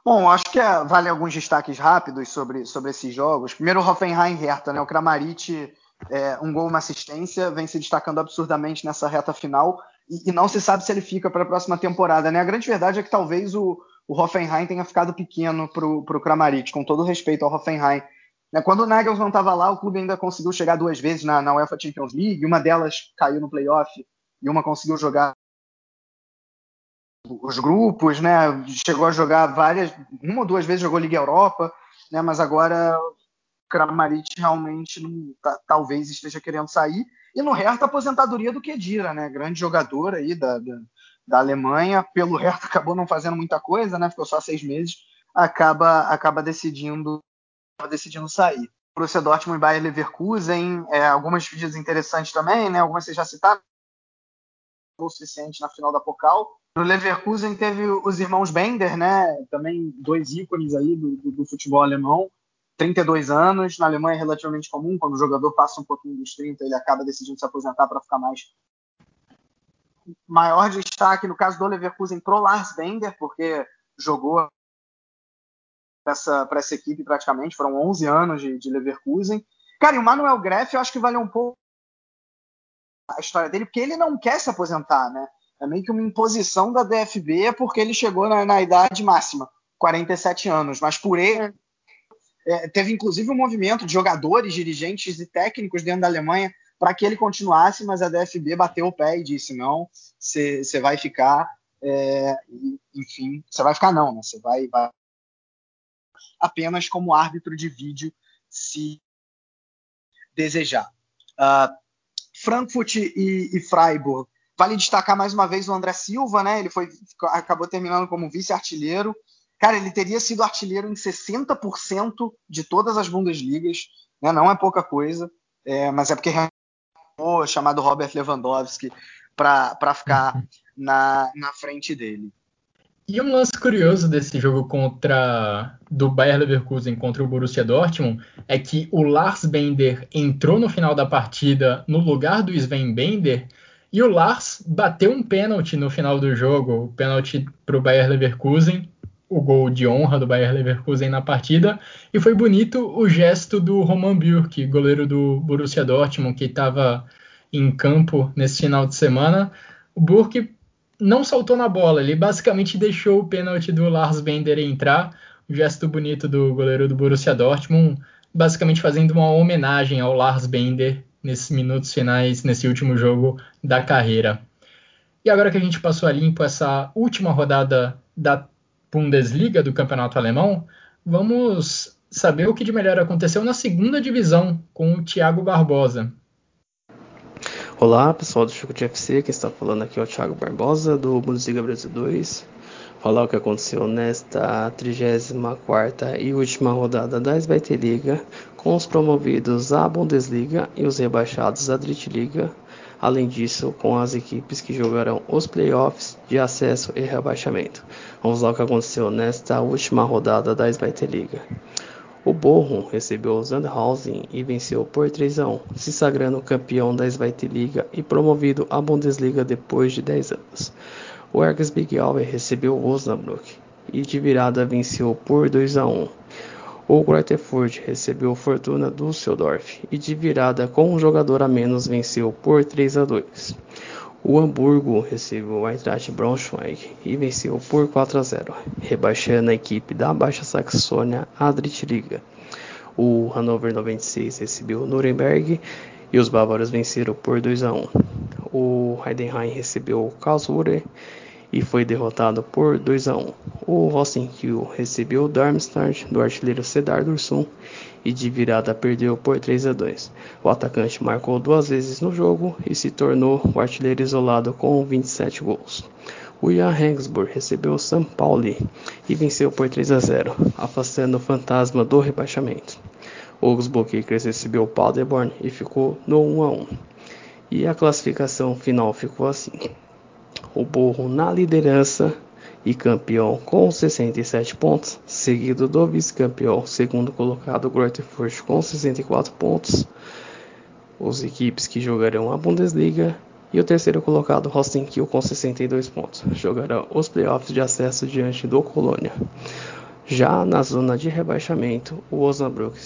Bom, acho que é, vale alguns destaques rápidos sobre, sobre esses jogos. Primeiro, Hoffenheim Hertha, né? O Kramaric, é, um gol, uma assistência, vem se destacando absurdamente nessa reta final e, e não se sabe se ele fica para a próxima temporada, né? A grande verdade é que talvez o, o Hoffenheim tenha ficado pequeno para o Kramaric, com todo respeito ao Hoffenheim. Né? Quando o Nagelsmann estava lá, o clube ainda conseguiu chegar duas vezes na, na UEFA Champions League, uma delas caiu no playoff e uma conseguiu jogar os grupos, né? Chegou a jogar várias, uma ou duas vezes jogou Liga Europa, né? Mas agora Kramaric realmente não, tá, talvez esteja querendo sair. E no Hertha, a aposentadoria do Kedira, né? Grande jogador aí da, da, da, Alemanha. Pelo Hertha acabou não fazendo muita coisa, né? Ficou só seis meses. Acaba, acaba decidindo, decidindo sair. Borussia Dortmund e Bayer Leverkusen, é, algumas vídeos interessantes também, né? Algumas vocês já citaram. O suficiente na final da Pokal. No Leverkusen teve os irmãos Bender, né? Também dois ícones aí do, do, do futebol alemão. 32 anos, na Alemanha é relativamente comum, quando o jogador passa um pouquinho dos 30, ele acaba decidindo se aposentar para ficar mais. Maior destaque no caso do Leverkusen pro Lars Bender, porque jogou para essa, essa equipe praticamente, foram 11 anos de, de Leverkusen. Cara, e o Manuel Greff, eu acho que vale um pouco a história dele, porque ele não quer se aposentar, né? É meio que uma imposição da DFB, porque ele chegou na, na idade máxima, 47 anos, mas por ele é. Teve inclusive um movimento de jogadores, dirigentes e técnicos dentro da Alemanha para que ele continuasse, mas a DFB bateu o pé e disse: não, você vai ficar. É, enfim, você vai ficar, não, né? Você vai, vai, apenas como árbitro de vídeo se desejar. Uh, Frankfurt e, e, Freiburg. Vale destacar mais uma vez o André Silva, né? Ele foi, acabou terminando como vice-artilheiro. Cara, ele teria sido artilheiro em 60% de todas as Bundesligas, né? não é pouca coisa, é, mas é porque o chamado Robert Lewandowski para ficar na, na frente dele. E um lance curioso desse jogo contra do Bayer Leverkusen contra o Borussia Dortmund é que o Lars Bender entrou no final da partida no lugar do Sven Bender e o Lars bateu um pênalti no final do jogo, o pênalti para o Bayer Leverkusen, o gol de honra do Bayer Leverkusen na partida. E foi bonito o gesto do Roman Bürk, goleiro do Borussia Dortmund, que estava em campo nesse final de semana. O Burke não saltou na bola, ele basicamente deixou o pênalti do Lars Bender entrar. O gesto bonito do goleiro do Borussia Dortmund, basicamente fazendo uma homenagem ao Lars Bender nesses minutos finais, nesse último jogo da carreira. E agora que a gente passou a limpo essa última rodada da Bundesliga do campeonato alemão, vamos saber o que de melhor aconteceu na segunda divisão com o Thiago Barbosa. Olá, pessoal do Chucrute FC, quem está falando aqui é o Thiago Barbosa do Bundesliga Brasil 2. Falar o que aconteceu nesta 34 e última rodada da SBT Liga, com os promovidos à Bundesliga e os rebaixados à Drittliga Além disso, com as equipes que jogarão os playoffs de acesso e rebaixamento. Vamos lá o que aconteceu nesta última rodada da Zweite Liga. O Bochum recebeu o Sandhausen e venceu por 3 a 1, se sagrando campeão da Zweite Liga e promovido à Bundesliga depois de 10 anos. O Ergas Big recebeu o Osnabrück e de virada venceu por 2 a 1. O Grotefurt recebeu Fortuna Düsseldorf e de virada com um jogador a menos venceu por 3 a 2. O Hamburgo recebeu o Eintracht Braunschweig e venceu por 4 a 0, rebaixando a equipe da Baixa Saxônia à Drittliga. O Hannover 96 recebeu o Nuremberg e os bávaros venceram por 2 a 1. O Heidenheim recebeu o Karlsruhe e foi derrotado por 2 a 1. O Rosenkiel recebeu o Darmstadt do artilheiro Cedar Dursun e de virada perdeu por 3 a 2. O atacante marcou duas vezes no jogo e se tornou o artilheiro isolado com 27 gols. O Jan Regensburg recebeu o São Paulo e venceu por 3 a 0, afastando o fantasma do rebaixamento. Augsburg recebeu o Paderborn e ficou no 1 a 1. E a classificação final ficou assim: o Borro na liderança e campeão com 67 pontos, seguido do vice-campeão, segundo colocado Greuther Fürth com 64 pontos. Os equipes que jogarão a Bundesliga e o terceiro colocado Kiel com 62 pontos. Jogarão os playoffs de acesso diante do Colônia. Já na zona de rebaixamento, o Osnabrück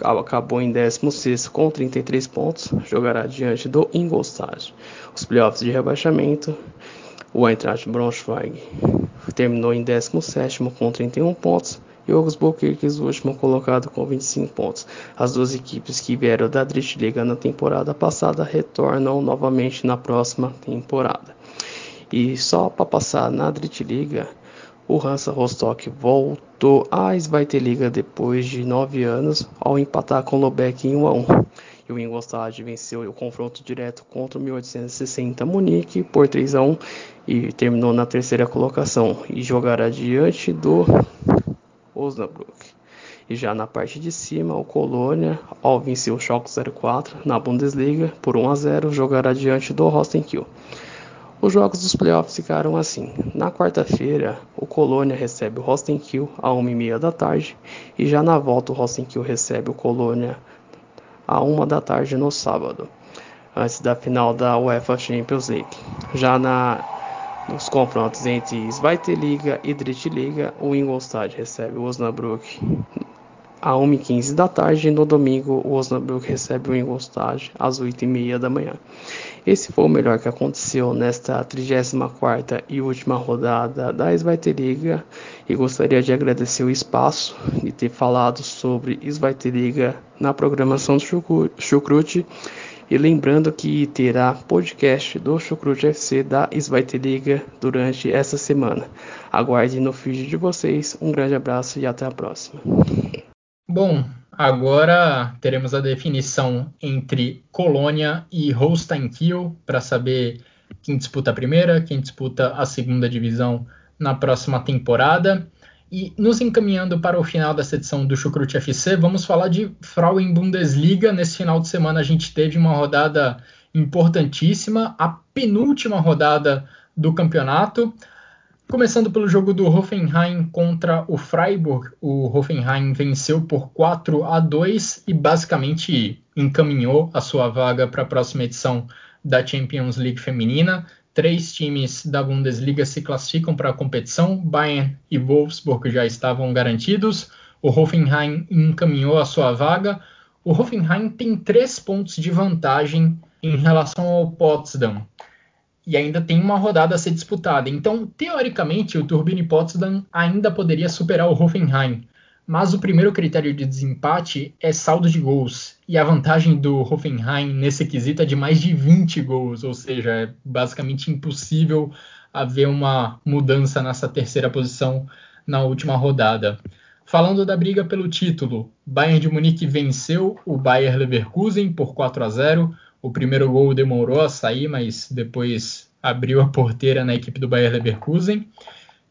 acabou em 16 com 33 pontos, jogará diante do Ingolstadt. Os playoffs de rebaixamento, o Eintracht Braunschweig terminou em 17 com 31 pontos e o Augsburg Kirkes, o último colocado com 25 pontos. As duas equipes que vieram da Drittliga na temporada passada retornam novamente na próxima temporada. E só para passar na Drittliga, o Hansa Rostock voltou à Zweite depois de nove anos ao empatar com o Lobeck em 1 a 1 e o Ingolstadt venceu o confronto direto contra o 1860 Munique por 3 a 1 e terminou na terceira colocação e jogará diante do Osnabrück. E já na parte de cima, o Colônia, ao vencer o Schalke 04 na Bundesliga por 1 a 0, jogará diante do Rostenkiel. Os jogos dos playoffs ficaram assim. Na quarta-feira, o Colônia recebe o Rostenkiel a 1h30 da tarde e já na volta o Rostenkiel recebe o Colônia a 1 da tarde no sábado, antes da final da UEFA Champions League. Já na, nos confrontos entre Zweite Liga e Drittliga, o Ingolstadt recebe o Osnabrück a 1h15 da tarde. No domingo, o Osnabrück recebe o Ingolstadt às 8h30 da manhã. Esse foi o melhor que aconteceu nesta 34ª e última rodada da Zweite Liga e gostaria de agradecer o espaço de ter falado sobre Zweite Liga na programação do Chucrute e lembrando que terá podcast do Chucrute FC da Sveite Liga durante essa semana. Aguarde no feed de vocês. Um grande abraço e até a próxima. Bom, agora teremos a definição entre Colônia e Holstein Kiel para saber quem disputa a primeira, quem disputa a segunda divisão na próxima temporada. E nos encaminhando para o final dessa edição do Chucrute FC, vamos falar de Frauen Bundesliga. Nesse final de semana a gente teve uma rodada importantíssima, a penúltima rodada do campeonato. Começando pelo jogo do Hoffenheim contra o Freiburg, o Hoffenheim venceu por 4 a 2 e basicamente encaminhou a sua vaga para a próxima edição da Champions League feminina. Três times da Bundesliga se classificam para a competição, Bayern e Wolfsburg já estavam garantidos. O Hoffenheim encaminhou a sua vaga. O Hoffenheim tem três pontos de vantagem em relação ao Potsdam e ainda tem uma rodada a ser disputada. Então, teoricamente, o Turbine Potsdam ainda poderia superar o Hoffenheim, mas o primeiro critério de desempate é saldo de gols, e a vantagem do Hoffenheim nesse quesito é de mais de 20 gols, ou seja, é basicamente impossível haver uma mudança nessa terceira posição na última rodada. Falando da briga pelo título, Bayern de Munique venceu o Bayer Leverkusen por 4 a 0. O primeiro gol demorou a sair, mas depois abriu a porteira na equipe do Bayer Leverkusen.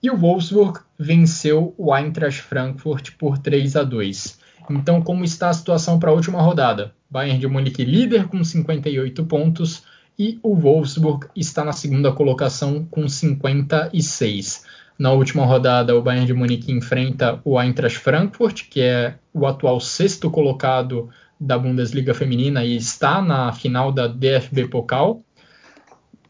E o Wolfsburg venceu o Eintracht Frankfurt por 3 a 2. Então, como está a situação para a última rodada? Bayern de Munique líder com 58 pontos e o Wolfsburg está na segunda colocação com 56. Na última rodada, o Bayern de Munique enfrenta o Eintracht Frankfurt, que é o atual sexto colocado da Bundesliga feminina e está na final da DFB Pokal,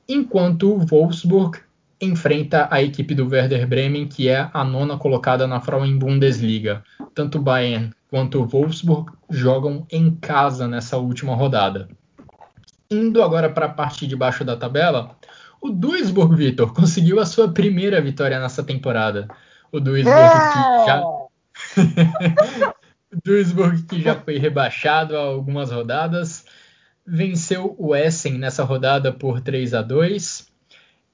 enquanto o Wolfsburg enfrenta a equipe do Werder Bremen, que é a nona colocada na Frauen Bundesliga. Tanto o Bayern quanto o Wolfsburg jogam em casa nessa última rodada. Indo agora para a parte de baixo da tabela, o Duisburg, Vitor, conseguiu a sua primeira vitória nessa temporada. O Duisburg que já Duisburg, que já foi rebaixado há algumas rodadas, venceu o Essen nessa rodada por 3 a 2.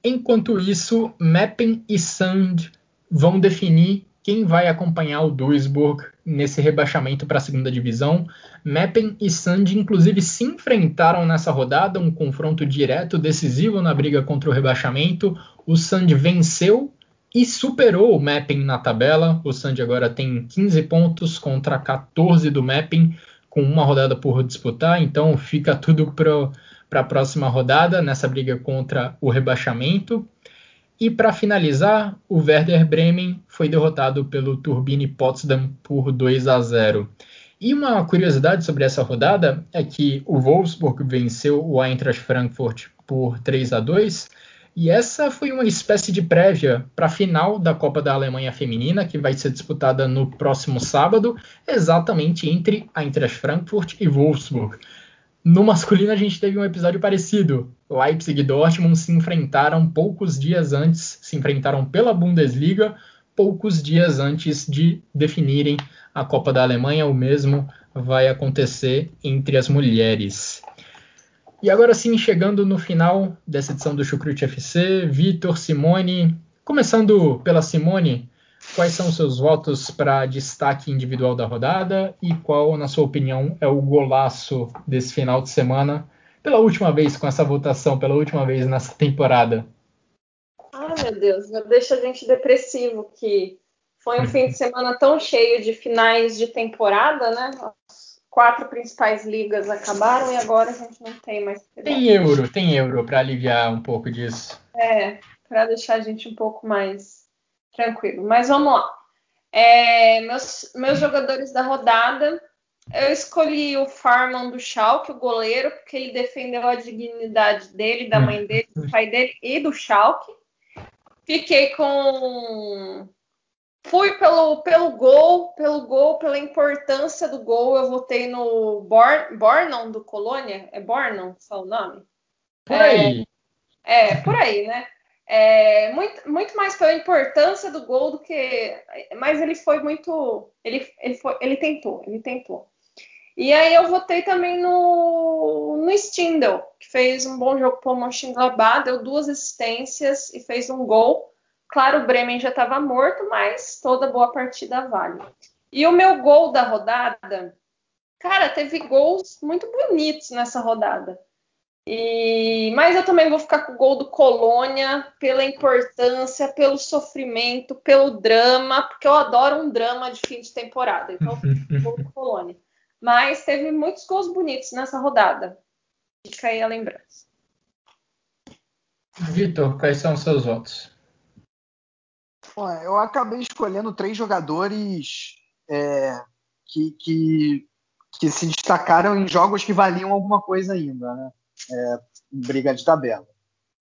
Enquanto isso, Meppen e Sand vão definir quem vai acompanhar o Duisburg nesse rebaixamento para a segunda divisão. Meppen e Sand, inclusive, se enfrentaram nessa rodada, um confronto direto, decisivo na briga contra o rebaixamento. O Sand venceu e superou o Mapping na tabela. O Sandy agora tem 15 pontos contra 14 do Mapping, com uma rodada por disputar, então fica tudo para a próxima rodada nessa briga contra o rebaixamento. E para finalizar, o Werder Bremen foi derrotado pelo Turbine Potsdam por 2 a 0. E uma curiosidade sobre essa rodada é que o Wolfsburg venceu o Eintracht Frankfurt por 3 a 2 e essa foi uma espécie de prévia para a final da Copa da Alemanha Feminina, que vai ser disputada no próximo sábado, exatamente entre Eintracht Frankfurt e Wolfsburg. No masculino, a gente teve um episódio parecido. Leipzig e Dortmund se enfrentaram poucos dias antes, se enfrentaram pela Bundesliga, poucos dias antes de definirem a Copa da Alemanha. O mesmo vai acontecer entre as mulheres. E agora sim, chegando no final dessa edição do Chucrute FC, Vitor, Simone. Começando pela Simone, quais são os seus votos para destaque individual da rodada e qual, na sua opinião, é o golaço desse final de semana, pela última vez com essa votação, pela última vez nessa temporada? Ah, meu Deus, já deixa a gente depressivo que foi um fim de semana tão cheio de finais de temporada, né? quatro principais ligas acabaram e agora a gente não tem mais. Tem euro, tem euro para aliviar um pouco disso. É, para deixar a gente um pouco mais tranquilo. Mas vamos lá. É, meus, meus jogadores da rodada, eu escolhi o Farman do Schalke, o goleiro, porque ele defendeu a dignidade dele, da mãe dele, do pai dele e do Schalke. Fiquei com Fui pelo, pelo gol, pelo gol, pela importância do gol. Eu votei no Born, Bornon do Colônia. É Bornon, só o nome? Por aí. É, é por aí, né? É, muito, muito mais pela importância do gol do que. Mas ele foi muito. Ele, ele, foi, ele tentou, ele tentou. E aí eu votei também no, no Stindl, que fez um bom jogo para o Mönchengladbach, deu duas assistências e fez um gol. Claro, o Bremen já estava morto, mas toda boa partida vale. E o meu gol da rodada, cara, teve gols muito bonitos nessa rodada. E, mas eu também vou ficar com o gol do Colônia pela importância, pelo sofrimento, pelo drama, porque eu adoro um drama de fim de temporada. Então, o gol do Colônia. Mas teve muitos gols bonitos nessa rodada. Fica aí a lembrança. Vitor, quais são os seus votos? eu acabei escolhendo três jogadores é, que, que, que, se destacaram em jogos que valiam alguma coisa ainda, né? É, briga de tabela.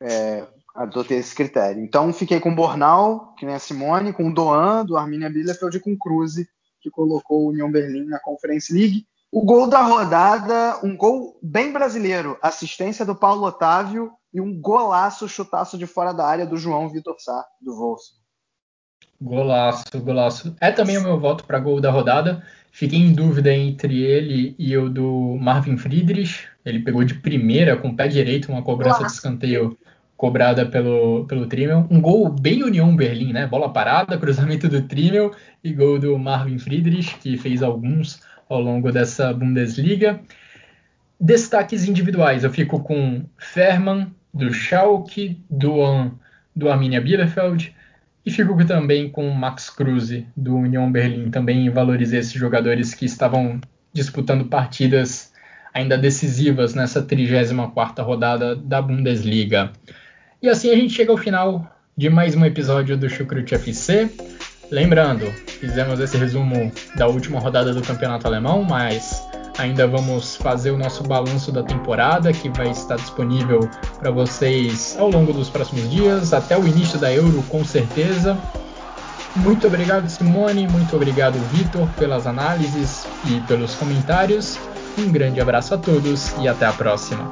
É, adotei esse critério. Então fiquei com o Bornal, que nem a Simone, com o Doan, do Arminia Bielefeld e com o Cruze, que colocou o União Berlim na Conference League. O gol da rodada, um gol bem brasileiro, assistência do Paulo Otávio e um golaço, chutaço de fora da área do João Vitor Sá, do Wolfsburg. Golaço, golaço. É também o meu voto para gol da rodada. Fiquei em dúvida entre ele e o do Marvin Friedrich. Ele pegou de primeira com o pé direito uma cobrança de escanteio cobrada pelo, pelo Trimmel. Um gol bem União Berlim, né? Bola parada, cruzamento do Trimmel e gol do Marvin Friedrich, que fez alguns ao longo dessa Bundesliga. Destaques individuais, eu fico com Ferman, do Schalke, Duan, do Arminia Bielefeld, e fico também com o Max Kruse, do Union Berlim. Também valorizei esses jogadores que estavam disputando partidas ainda decisivas nessa 34ª rodada da Bundesliga. E assim a gente chega ao final de mais um episódio do Chucrute FC. Lembrando, fizemos esse resumo da última rodada do Campeonato Alemão, mas Ainda vamos fazer o nosso balanço da temporada, que vai estar disponível para vocês ao longo dos próximos dias, até o início da Euro, com certeza. Muito obrigado, Simone. Muito obrigado, Vitor, pelas análises e pelos comentários. Um grande abraço a todos e até a próxima.